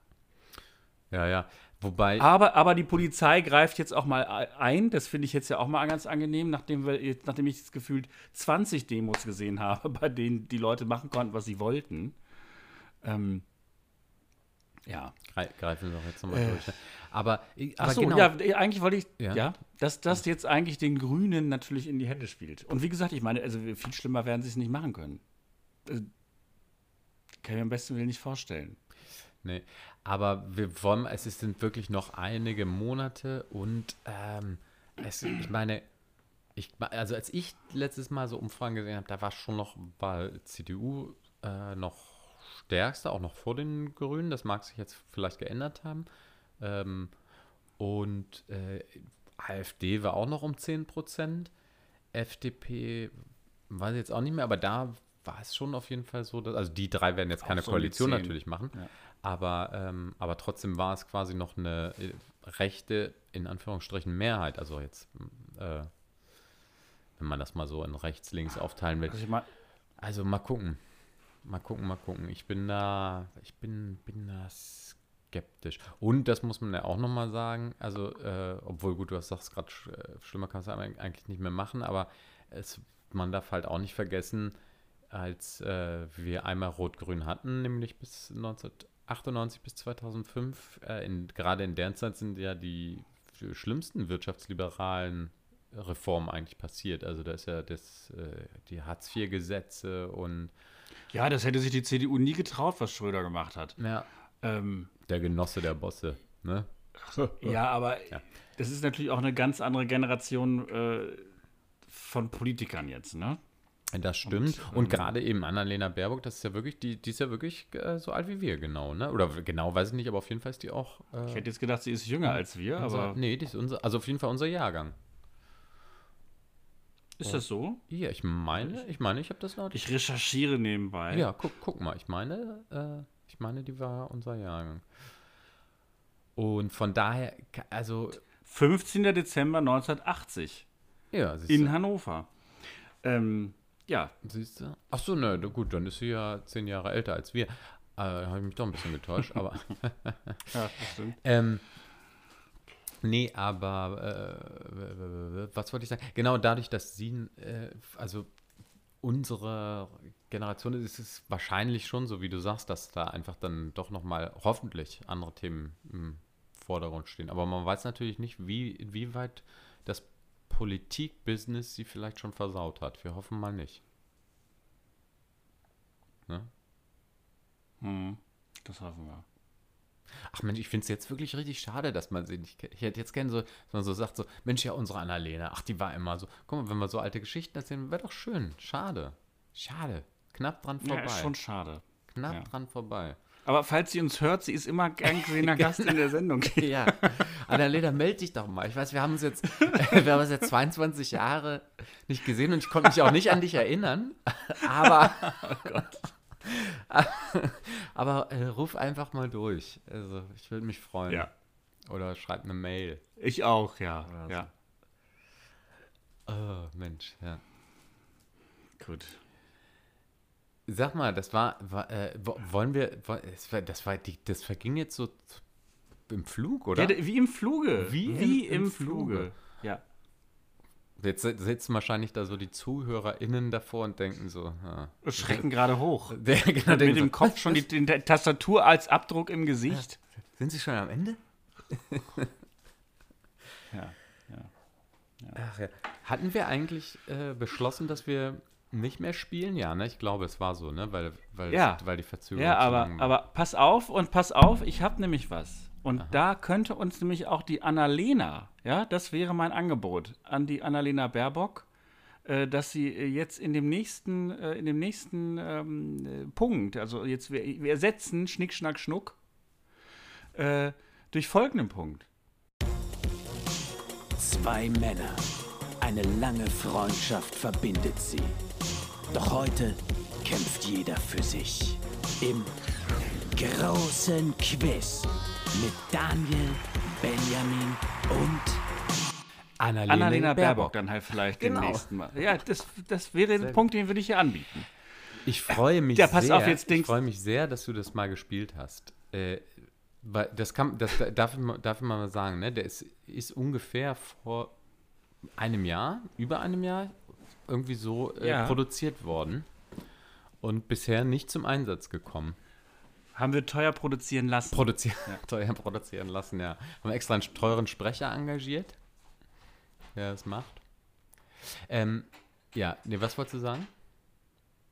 ja, ja. Wobei, Aber, aber die Polizei greift jetzt auch mal ein. Das finde ich jetzt ja auch mal ganz angenehm, nachdem, wir, nachdem ich jetzt gefühlt 20 Demos gesehen habe, bei denen die Leute machen konnten, was sie wollten. Ähm, ja. grei- greifen wir doch jetzt nochmal Äh. durch. Aber, aber Achso, genau. ja, eigentlich wollte ich, Ja. ja, dass das jetzt eigentlich den Grünen natürlich in die Hände spielt. Und wie gesagt, ich meine, also viel schlimmer werden sie es nicht machen können. Also, kann ich mir am besten Willen nicht vorstellen. Nee, aber wir wollen, es sind wirklich noch einige Monate und ähm, es, ich meine, ich, also als ich letztes Mal so Umfragen gesehen habe, da war schon noch, war CDU äh, noch stärkste, auch noch vor den Grünen. Das mag sich jetzt vielleicht geändert haben. Ähm, und äh, AfD war auch noch um 10 Prozent. FDP weiß ich jetzt auch nicht mehr, aber da war es schon auf jeden Fall so, dass, also die drei werden jetzt Auch keine so Koalition 10. natürlich machen, Ja. aber, ähm, aber trotzdem war es quasi noch eine äh, rechte, in Anführungsstrichen, Mehrheit. Also jetzt, äh, wenn man das mal so in rechts, links aufteilen will. Also meine, Also mal gucken. Mal gucken, mal gucken. Ich bin da, ich bin, bin da skeptisch. Und das muss man ja auch nochmal sagen, also, äh, obwohl gut, du hast sagst gerade, sch äh, schlimmer kannst du eigentlich eigentlich nicht mehr machen, aber es, man darf halt auch nicht vergessen, als äh, wir einmal Rot-Grün hatten, nämlich bis 1998 bis 2005, äh, in, gerade in der Zeit sind ja die schlimmsten wirtschaftsliberalen Reformen eigentlich passiert. Also da ist ja das, äh, die Hartz-IV-Gesetze und ja, das hätte sich die CDU nie getraut, was Schröder gemacht hat. ja, Ähm, der Genosse der Bosse. Ne? *laughs* Ja, aber das ist natürlich auch eine ganz andere Generation äh, von Politikern jetzt, ne? Das stimmt. Und, Und, ähm, gerade eben Annalena Baerbock, das ist ja wirklich, die, die ist ja wirklich äh, so alt wie wir, genau, ne? Oder genau weiß ich nicht, aber auf jeden Fall ist die auch. Äh, Ich hätte jetzt gedacht, sie ist jünger als wir, unser, aber nee, die ist unser, also auf jeden Fall unser Jahrgang. ist das so? Ja, ich meine, ich meine, ich habe das laut. Ich recherchiere nebenbei. Ja, guck, guck mal, ich meine, äh, ich meine, die war unser Jahrgang. Und von daher, also, 15. Dezember 1980 ja, siehst in du. Ähm, ja, Siehst du? Ach so, ne, gut, dann ist sie ja zehn Jahre älter als wir. Äh, Habe ich mich doch ein bisschen getäuscht, aber. *laughs* ja, das stimmt. Ähm, nee, aber äh, was wollte ich sagen? Genau dadurch, dass sie, äh, also unsere Generation ist es wahrscheinlich schon so, wie du sagst, dass da einfach dann doch nochmal hoffentlich andere Themen im Vordergrund stehen. Aber man weiß natürlich nicht, wie, inwieweit das Politik-Business sie vielleicht schon versaut hat. Wir hoffen mal nicht. Ne? Hm, das hoffen wir. Ach Mensch, ich finde es jetzt wirklich richtig schade, dass man sie nicht kennt. Ich hätte jetzt gerne so, dass man so sagt, so, Mensch, ja, unsere Annalena, ach, die war immer so. Guck mal, wenn wir so alte Geschichten erzählen, wäre doch schön. Schade. Schade. Knapp dran Ja, vorbei. ist schon schade. Knapp ja. dran vorbei. Aber falls sie uns hört, sie ist immer gern gesehener *laughs* Gast in der Sendung. *laughs* Ja. Annalena, melde dich doch mal. Ich weiß, wir haben uns jetzt, *laughs* wir haben uns jetzt 22 Jahre nicht gesehen und ich konnte mich auch nicht an dich erinnern. Aber. Aber äh, ruf einfach mal durch. Also, ich würde mich freuen. Ja. Oder schreib eine Mail. Ich auch, ja. So. ja. Oh, Mensch, ja. Gut. Sag mal, das war, war äh, wo- wollen wir, das war, die, das verging jetzt so im Flug, oder? Ja, wie im Fluge. Wie wie im- im, Fluge. Fluge. Ja. Jetzt si- sitzen wahrscheinlich da so die ZuhörerInnen davor und denken so, ja. Schrecken gerade hoch. *laughs* Der, genau, Mit dem so, Kopf schon die, die Tastatur als Abdruck im Gesicht. Sind Sie schon am Ende? *laughs* Ja. ja. Ach ja. Hatten wir eigentlich äh, beschlossen, dass wir nicht mehr spielen? Ja, ne? Ich glaube, es war so, ne? Weil, weil, Ja. es, weil die Verzögerung Ja, aber, aber pass auf und pass auf, ich habe nämlich was. Und Aha. da könnte uns nämlich auch die Annalena, ja, das wäre mein Angebot an die Annalena Baerbock, äh, dass sie äh, jetzt in dem nächsten, äh, in dem nächsten ähm, äh, Punkt, also jetzt wir, wir ersetzen Schnick, Schnack, Schnuck äh, durch folgenden Punkt. Zwei Männer. Eine lange Freundschaft verbindet sie. Doch heute kämpft jeder für sich. Im großen Quiz mit Daniel, Benjamin und Annalena, Annalena Baerbock dann halt vielleicht Genau. dem nächsten Mal. Ja, das, das wäre ein Punkt, den würde ich hier anbieten. Ich freue mich Ja, pass sehr. auf, jetzt ich freue mich sehr, dass du das mal gespielt hast. Äh, das kann, das darf, ich mal- darf ich mal sagen, ne? Der ist, ist ungefähr vor einem Jahr, über einem Jahr, irgendwie so äh, Ja. produziert worden und bisher nicht zum Einsatz gekommen. Haben wir teuer produzieren lassen. Produzieren, *laughs* teuer produzieren lassen, ja. Haben extra einen teuren Sprecher engagiert, der das macht. Ähm, ja, nee, was wolltest du sagen?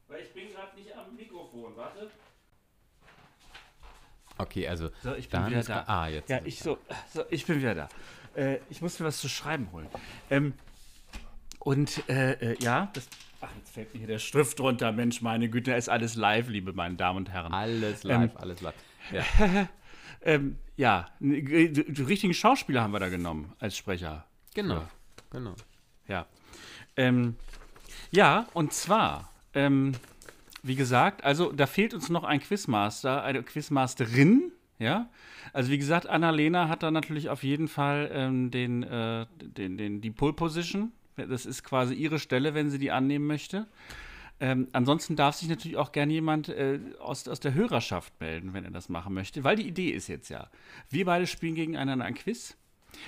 Weil ich bin gerade nicht am Mikrofon, warte. Okay, also. So, ich bin wieder da. Ah, jetzt. Ja, ich so, so, ich bin wieder da. Äh, ich muss mir was zu schreiben holen. Ähm, und äh, äh, ja, das. Ach, jetzt fällt mir hier der Stift runter. Mensch, meine Güte, da ist alles live, liebe meine Damen und Herren. Alles Ähm, live, alles live. Ja, *laughs* Ähm, ja, die richtigen Schauspieler haben wir da genommen als Sprecher. genau. Genau. Ja. Ähm, ja, und zwar, ähm, wie gesagt, also da fehlt uns noch ein Quizmaster, eine Quizmasterin, ja. Also wie gesagt, Annalena hat da natürlich auf jeden Fall ähm, den, äh, den, den, die Pole Position. Das ist quasi ihre Stelle, wenn sie die annehmen möchte. Ähm, ansonsten darf sich natürlich auch gern jemand äh, aus, aus der Hörerschaft melden, wenn er das machen möchte. Weil die Idee ist jetzt ja, wir beide spielen gegeneinander ein Quiz.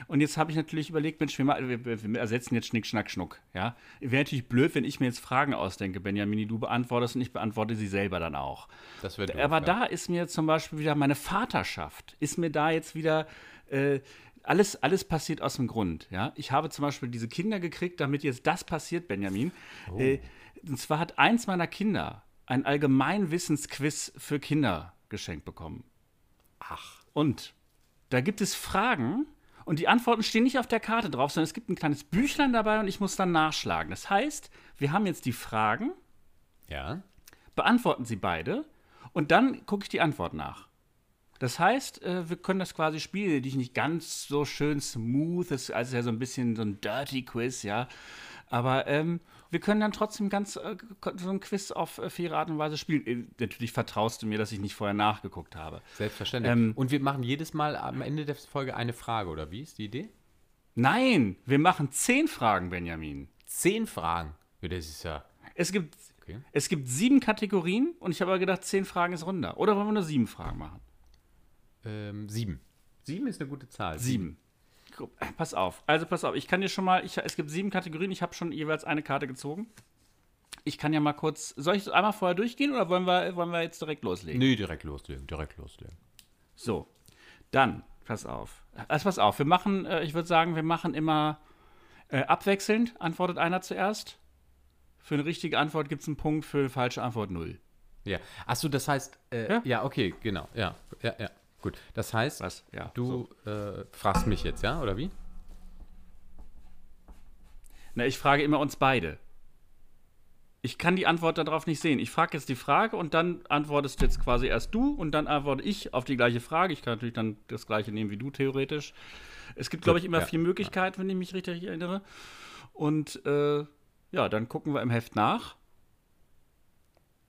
Und jetzt habe ich natürlich überlegt, Mensch, wir, wir, wir ersetzen jetzt Schnick, Schnack, Schnuck. Ja? Wäre natürlich blöd, wenn ich mir jetzt Fragen ausdenke, Benjamin, du beantwortest und ich beantworte sie selber dann auch. Das wird Aber ja. da ist mir zum Beispiel wieder meine Vaterschaft, ist mir da jetzt wieder äh, alles, alles passiert aus dem Grund. Ja? Ich habe zum Beispiel diese Kinder gekriegt, damit jetzt das passiert, Benjamin. Oh. Äh, und zwar hat eins meiner Kinder ein Allgemeinwissensquiz für Kinder geschenkt bekommen. Ach. Und da gibt es Fragen und die Antworten stehen nicht auf der Karte drauf, sondern es gibt ein kleines Büchlein dabei und ich muss dann nachschlagen. Das heißt, wir haben jetzt die Fragen, Ja. beantworten sie beide und dann gucke ich die Antwort nach. Das heißt, äh, wir können das quasi spielen, die nicht ganz so schön smooth ist, also ja so ein bisschen so ein Dirty Quiz, ja. Aber ähm, wir können dann trotzdem ganz äh, so ein Quiz auf äh, faire Art und Weise spielen. Äh, natürlich vertraust du mir, dass ich nicht vorher nachgeguckt habe. Selbstverständlich. Ähm, Und wir machen jedes Mal am Ende der Folge eine Frage, oder wie ist die Idee? Nein, wir machen zehn Fragen, Benjamin. Zehn Fragen. Ja, das ist ja. Es gibt, Okay. es gibt sieben Kategorien und ich habe aber gedacht, zehn Fragen ist runter. Oder wollen wir nur sieben Fragen machen? Ähm, sieben. Sieben ist eine gute Zahl. Sieben. Guck, äh, Pass auf. Also pass auf, ich kann dir schon mal, ich, es gibt sieben Kategorien, ich habe schon jeweils eine Karte gezogen. Ich kann ja mal kurz, soll ich einmal vorher durchgehen oder wollen wir, wollen wir jetzt direkt loslegen? Nee, direkt loslegen, direkt loslegen. So, dann, pass auf. Also pass auf, wir machen, äh, ich würde sagen, wir machen immer äh, abwechselnd. Antwortet einer zuerst. Für eine richtige Antwort gibt es einen Punkt, für eine falsche Antwort null. Ja. Achso, das heißt, äh, Ja? ja? okay, genau. Ja, ja, ja. Gut. Das heißt, Was? Ja. du äh, fragst mich jetzt, ja, oder wie? Na, ich frage immer uns beide. Ich kann die Antwort darauf nicht sehen. Ich frage jetzt die Frage und dann antwortest jetzt quasi erst du und dann antworte ich auf die gleiche Frage. Ich kann natürlich dann das gleiche nehmen wie du theoretisch. Es gibt, glaube ich, immer ja, vier Möglichkeiten, wenn ich mich richtig erinnere. Und äh, ja, dann gucken wir im Heft nach,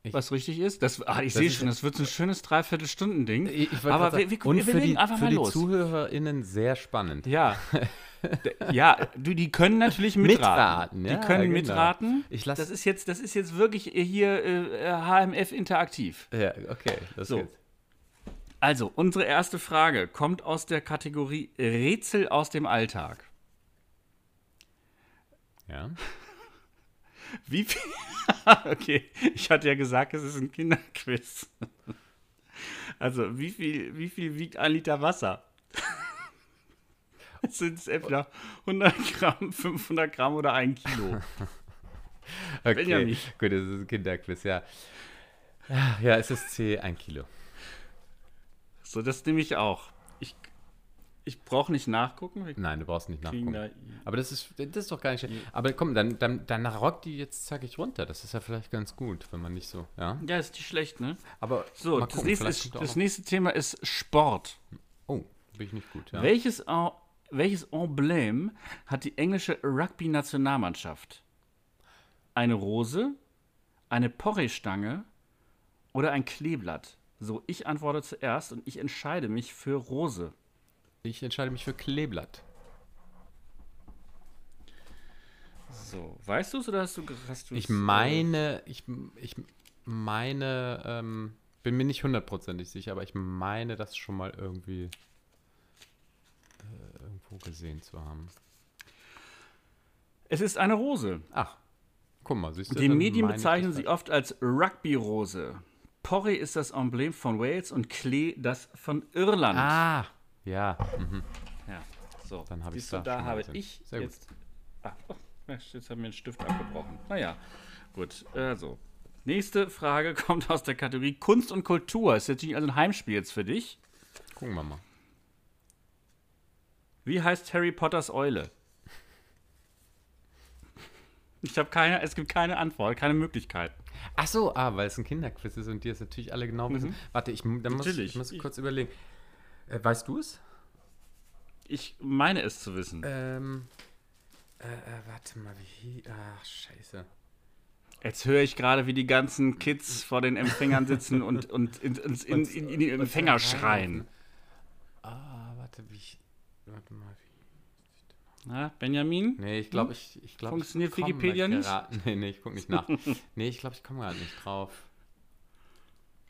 Ich- was richtig ist. Das, ah, ich sehe schon, das wird so ein schönes Dreiviertelstunden-Ding. Aber grad wir, wir, sagen, und wir für legen die, einfach für mal die los. ZuhörerInnen sehr spannend. Ja. *laughs* Ja, du, die können natürlich mitraten. Mitraten, die ja, können genau. mitraten. Ich lass- das ist jetzt, das ist jetzt wirklich hier äh, HMF interaktiv. Ja, okay, das So. geht's. Also, unsere erste Frage kommt aus der Kategorie Rätsel aus dem Alltag. Ja. Wie viel? *laughs* okay, ich hatte ja gesagt, es ist ein Kinderquiz. also, wie viel, wie viel wiegt ein Liter Wasser? *laughs* Sind es entweder 100 Gramm, 500 Gramm oder ein Kilo? *laughs* Okay, Benjamin. gut, das ist ein Kinderquiz, ja. Ja, es ist C, ein Kilo. So, das nehme ich auch. Ich, ich brauche nicht nachgucken. Wir Nein, du brauchst nicht nachgucken. da Aber das ist, das ist doch gar nicht schlecht. Aber komm, dann, dann, dann rock die jetzt zackig runter. Das ist ja vielleicht ganz gut, wenn man nicht so, ja. Ja, ist nicht schlecht, ne? Aber So, das, gucken, nächste, ist, das nächste Thema ist Sport. Oh, bin ich nicht gut, ja. Welches, welches Emblem hat die englische Rugby-Nationalmannschaft? Eine Rose, eine Porree-Stange oder ein Kleeblatt? So, ich antworte zuerst und ich entscheide mich für Rose. Ich entscheide mich für Kleeblatt. So, weißt du es oder hast du hast du's, Ich meine, ich, ich meine, ähm, bin mir nicht hundertprozentig sicher, aber ich meine, das schon mal irgendwie äh, irgendwo gesehen zu haben. Es ist eine Rose. Ach, guck mal, siehst du? Die Medien bezeichnen sie oft als Rugby-Rose. Porree ist das Emblem von Wales und Klee das von Irland. Ah, ja. Mhm. Ja, so. Dann hab ich's Siehst du, da da habe ich Sehr gut. jetzt. Ah, oh, jetzt haben wir einen Stift abgebrochen. Naja, gut. Also, nächste Frage *laughs* kommt aus der Kategorie Kunst und Kultur. Ist natürlich also ein Heimspiel jetzt für dich. Gucken wir mal. Wie heißt Harry Potters Eule? Ich habe keine, es gibt keine Antwort, keine Möglichkeit. Ach so, ah, weil es ein Kinderquiz ist und die es natürlich alle genau wissen. Warte, ich, dann muss, ich muss kurz überlegen. Äh, weißt du es? Ich meine es zu wissen. Ähm, äh, äh, warte mal, wie. Ach, scheiße. Jetzt höre ich gerade, wie die ganzen Kids vor den Empfängern sitzen und, und in, in, in, in, die Empfänger schreien. Ah, warte, wie. ich- Warte mal, wie. Na, Benjamin? Nee, ich glaube, ich, ich glaube. Funktioniert Wikipedia nicht? *laughs* Nee, nee, ich gucke nicht nach. *laughs* nee, ich glaube, ich komme gerade nicht drauf.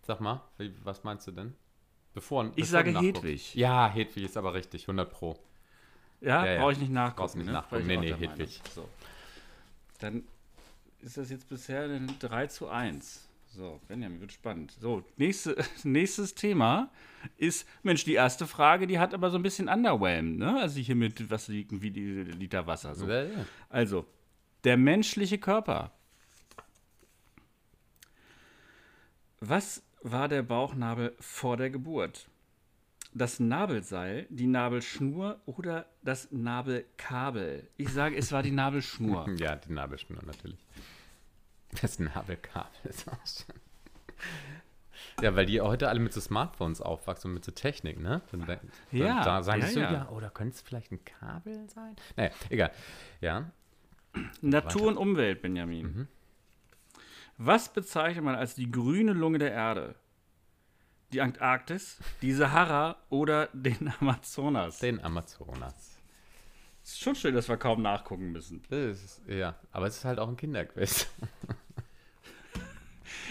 Sag mal, was meinst du denn? Bevor, bevor sage. Hedwig. Ja, Hedwig ist aber richtig, 100 Pro. Ja, Ja, ja. brauche ich nicht nachgucken. Brauchst nicht ne? nachgucken. Ich Nee, nee. Hedwig. So. Dann ist das jetzt bisher ein 3 zu 1. So, Benjamin, wird spannend. So, nächste, *laughs* nächstes Thema ist, Mensch, die erste Frage, die hat aber so ein bisschen underwhelmed, ne? Also hier mit, was liegt, wie die Liter Wasser. So. Ja. Also, der menschliche Körper. Was war der Bauchnabel vor der Geburt? Das Nabelseil, die Nabelschnur oder das Nabelkabel? Ich sage, es war die Nabelschnur. *laughs* Ja, die Nabelschnur natürlich. Das Nabelkabel ist auch schon. Ja, weil die heute alle mit so Smartphones aufwachsen und mit so Technik, ne? Dann, dann, Ja, Da sagen ja, sie so, ja. ja, oder könnte es vielleicht ein Kabel sein? Naja, egal. Ja. Natur und Umwelt, Benjamin. Mhm. Was bezeichnet man als die grüne Lunge der Erde? Die Antarktis, die Sahara oder den *laughs* Amazonas? Den Amazonas. ist schon schön, dass wir kaum nachgucken müssen. Ist, ja, aber es ist halt auch ein Kinderquiz. *laughs*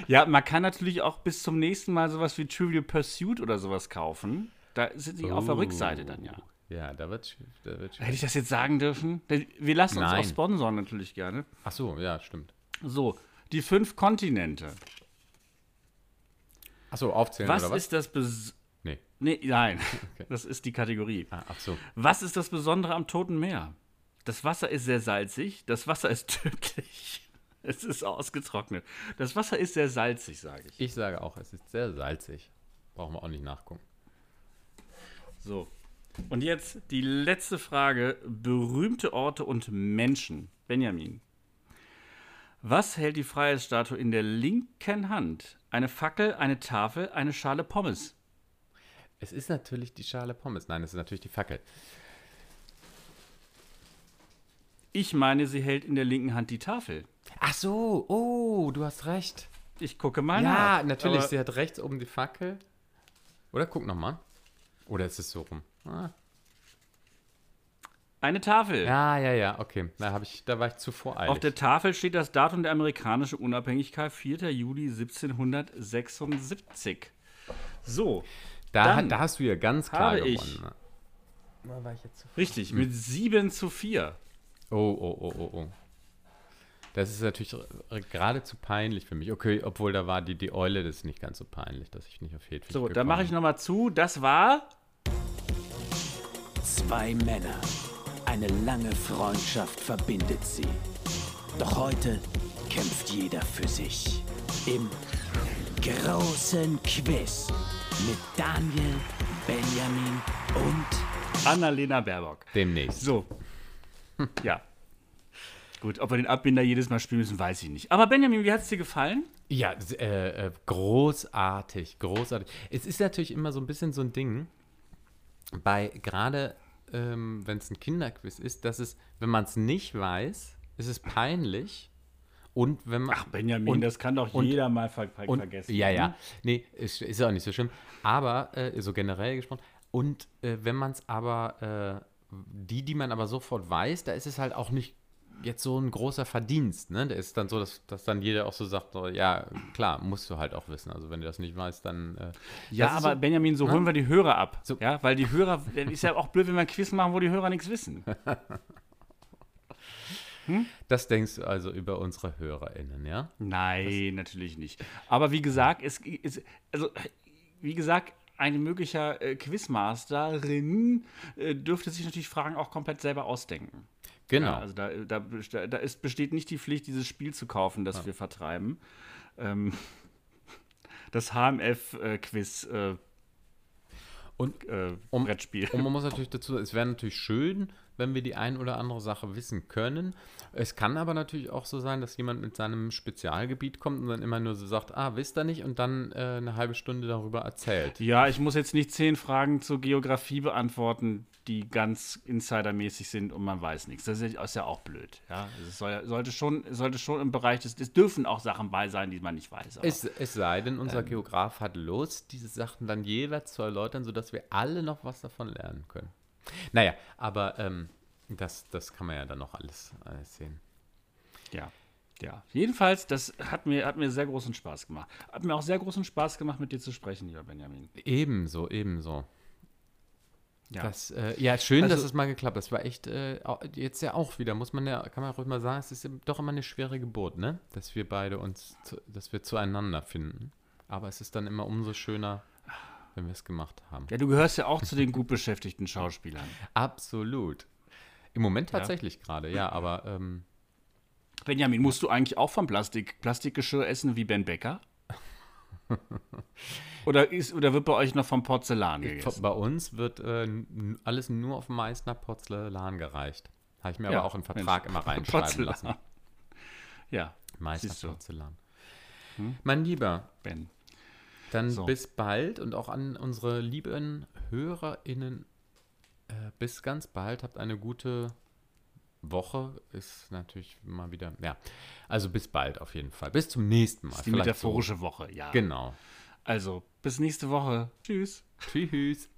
Ja, man kann natürlich auch bis zum nächsten Mal sowas wie Trivial Pursuit oder sowas kaufen. Da sind die auf der Oh. Rückseite dann ja. Ja, da wird, da wird Hätte ich das jetzt sagen dürfen? Wir lassen uns Nein. auch sponsoren natürlich gerne. Ach so, ja, stimmt. So, die fünf Kontinente. Ach so, aufzählen Was, oder was? ist das Bes nee. Nee, nein. *laughs* *laughs* Das ist die Kategorie. Ah, ach so. Was ist das Besondere am Toten Meer? Das Wasser ist sehr salzig, das Wasser ist *laughs* tödlich. Es ist ausgetrocknet. Das Wasser ist sehr salzig, sage ich. Ich sage auch, es ist sehr salzig. Brauchen wir auch nicht nachgucken. So. Und jetzt die letzte Frage: berühmte Orte und Menschen. Benjamin. Was hält die Freiheitsstatue in der linken Hand? Eine Fackel, eine Tafel, eine Schale Pommes. Es ist natürlich die Schale Pommes. Nein, es ist natürlich die Fackel. Ich meine, sie hält in der linken Hand die Tafel. Ach so, oh, du hast recht. Ich gucke mal ja, nach. natürlich, sie hat rechts oben die Fackel. Oder guck nochmal. Oder ist es so rum? Ah. Eine Tafel. Ja, ja, ja, okay. Da, hab ich, da war ich zu voreilig. Auf der Tafel steht das Datum der amerikanischen Unabhängigkeit, 4. Juli 1776. So, da, dann da hast du ja ganz klar habe ich- gewonnen. ne? Da war ich jetzt zu richtig, Hm. mit 7 zu 4. Oh, oh, oh, oh, oh. Das ist natürlich geradezu peinlich für mich. Okay, obwohl da war die, die Eule, das ist nicht ganz so peinlich, dass ich nicht auf Hedwig So, dann mache ich nochmal zu. Das war Zwei Männer. Eine lange Freundschaft verbindet sie. Doch heute kämpft jeder für sich. Im großen Quiz mit Daniel, Benjamin und Annalena Baerbock. Demnächst. So. *laughs* Ja. Gut, ob wir den Abbinder jedes Mal spielen müssen, weiß ich nicht. Aber Benjamin, wie hat es dir gefallen? Ja, äh, äh, großartig, großartig. Es ist natürlich immer so ein bisschen so ein Ding, bei gerade ähm, wenn es ein Kinderquiz ist, dass es, wenn man es nicht weiß, ist es peinlich. Und wenn man. Ach, Benjamin, und, das kann doch und- jeder mal ver und, vergessen. Ja, ja. hm? Nee, ist, ist auch nicht so schlimm. Aber, äh, so generell gesprochen. Und äh, wenn man es aber, äh, die, die man aber sofort weiß, da ist es halt auch nicht jetzt so ein großer Verdienst. Ne? Da ist dann so, dass, dass dann jeder auch so sagt, so, ja, klar, musst du halt auch wissen. Also wenn du das nicht weißt, dann. Äh, Ja, das aber so, Benjamin, so ne? holen wir die Hörer ab. So. Ja, weil die Hörer, *laughs* dann ist ja auch blöd, wenn wir ein Quiz machen, wo die Hörer nichts wissen. *laughs* Das denkst du also über unsere HörerInnen, ja? Nein, natürlich nicht. Aber wie gesagt, es ist, also, wie gesagt, ein möglicher äh, Quizmasterin äh, dürfte sich natürlich Fragen auch komplett selber ausdenken. Genau. Ja, also da, da, da ist, besteht nicht die Pflicht, dieses Spiel zu kaufen, das wir vertreiben. Ähm, *laughs* das HMF-Quiz äh, Und äh, Um- Brettspiel. Und man muss *laughs* natürlich dazu, es wäre natürlich schön, wenn wir die ein oder andere Sache wissen können. Es kann aber natürlich auch so sein, dass jemand mit seinem Spezialgebiet kommt und dann immer nur so sagt, ah, wisst ihr nicht? Und dann äh, eine halbe Stunde darüber erzählt. Ja, ich muss jetzt nicht zehn Fragen zur Geografie beantworten, die ganz insidermäßig sind und man weiß nichts. Das ist ja- auch blöd. Ja, es soll, sollte, schon, sollte schon im Bereich des. Es dürfen auch Sachen bei sein, die man nicht weiß. aber- Es, es sei denn, unser Ähm. Geograf hat Lust, diese Sachen dann jeweils zu erläutern, sodass wir alle noch was davon lernen können. Naja, aber ähm, das, das kann man ja dann noch alles, alles sehen. Ja. Ja, jedenfalls, das hat mir, hat mir sehr großen Spaß gemacht. Hat mir auch sehr großen Spaß gemacht, mit dir zu sprechen, lieber Benjamin. Ebenso, ebenso. Ja, Das, äh, ja, schön, dass Also- es mal geklappt hat. Das war echt, äh, jetzt ja auch wieder, muss man ja, kann man ruhig mal sagen, es ist doch immer eine schwere Geburt, ne? Dass wir beide uns, zu, dass wir zueinander finden. Aber es ist dann immer umso schöner, wenn wir es gemacht haben. ja, du gehörst ja auch zu den gut beschäftigten Schauspielern. Absolut. Im Moment Ja. tatsächlich gerade, ja, aber ähm, Benjamin, musst du eigentlich auch vom Plastik, Plastikgeschirr essen wie Ben Becker? *laughs* oder, ist, oder wird bei euch noch vom Porzellan gegessen? bei uns wird äh, alles nur auf Meißner Porzellan gereicht. Habe ich mir Ja, aber auch im Vertrag Mensch. immer *laughs* reinschreiben Porzellan. lassen. Ja, Meißner du. Hm? Porzellan. Mein Lieber, Ben. Dann So. bis bald und auch an unsere lieben HörerInnen. Äh, bis ganz bald. Habt eine gute Woche. Ist natürlich mal wieder. Ja, also bis bald auf jeden Fall. Bis zum nächsten Mal. Die metaphorische Woche, ja. So. Genau. Also, bis nächste Woche. Tschüss. Tschüss.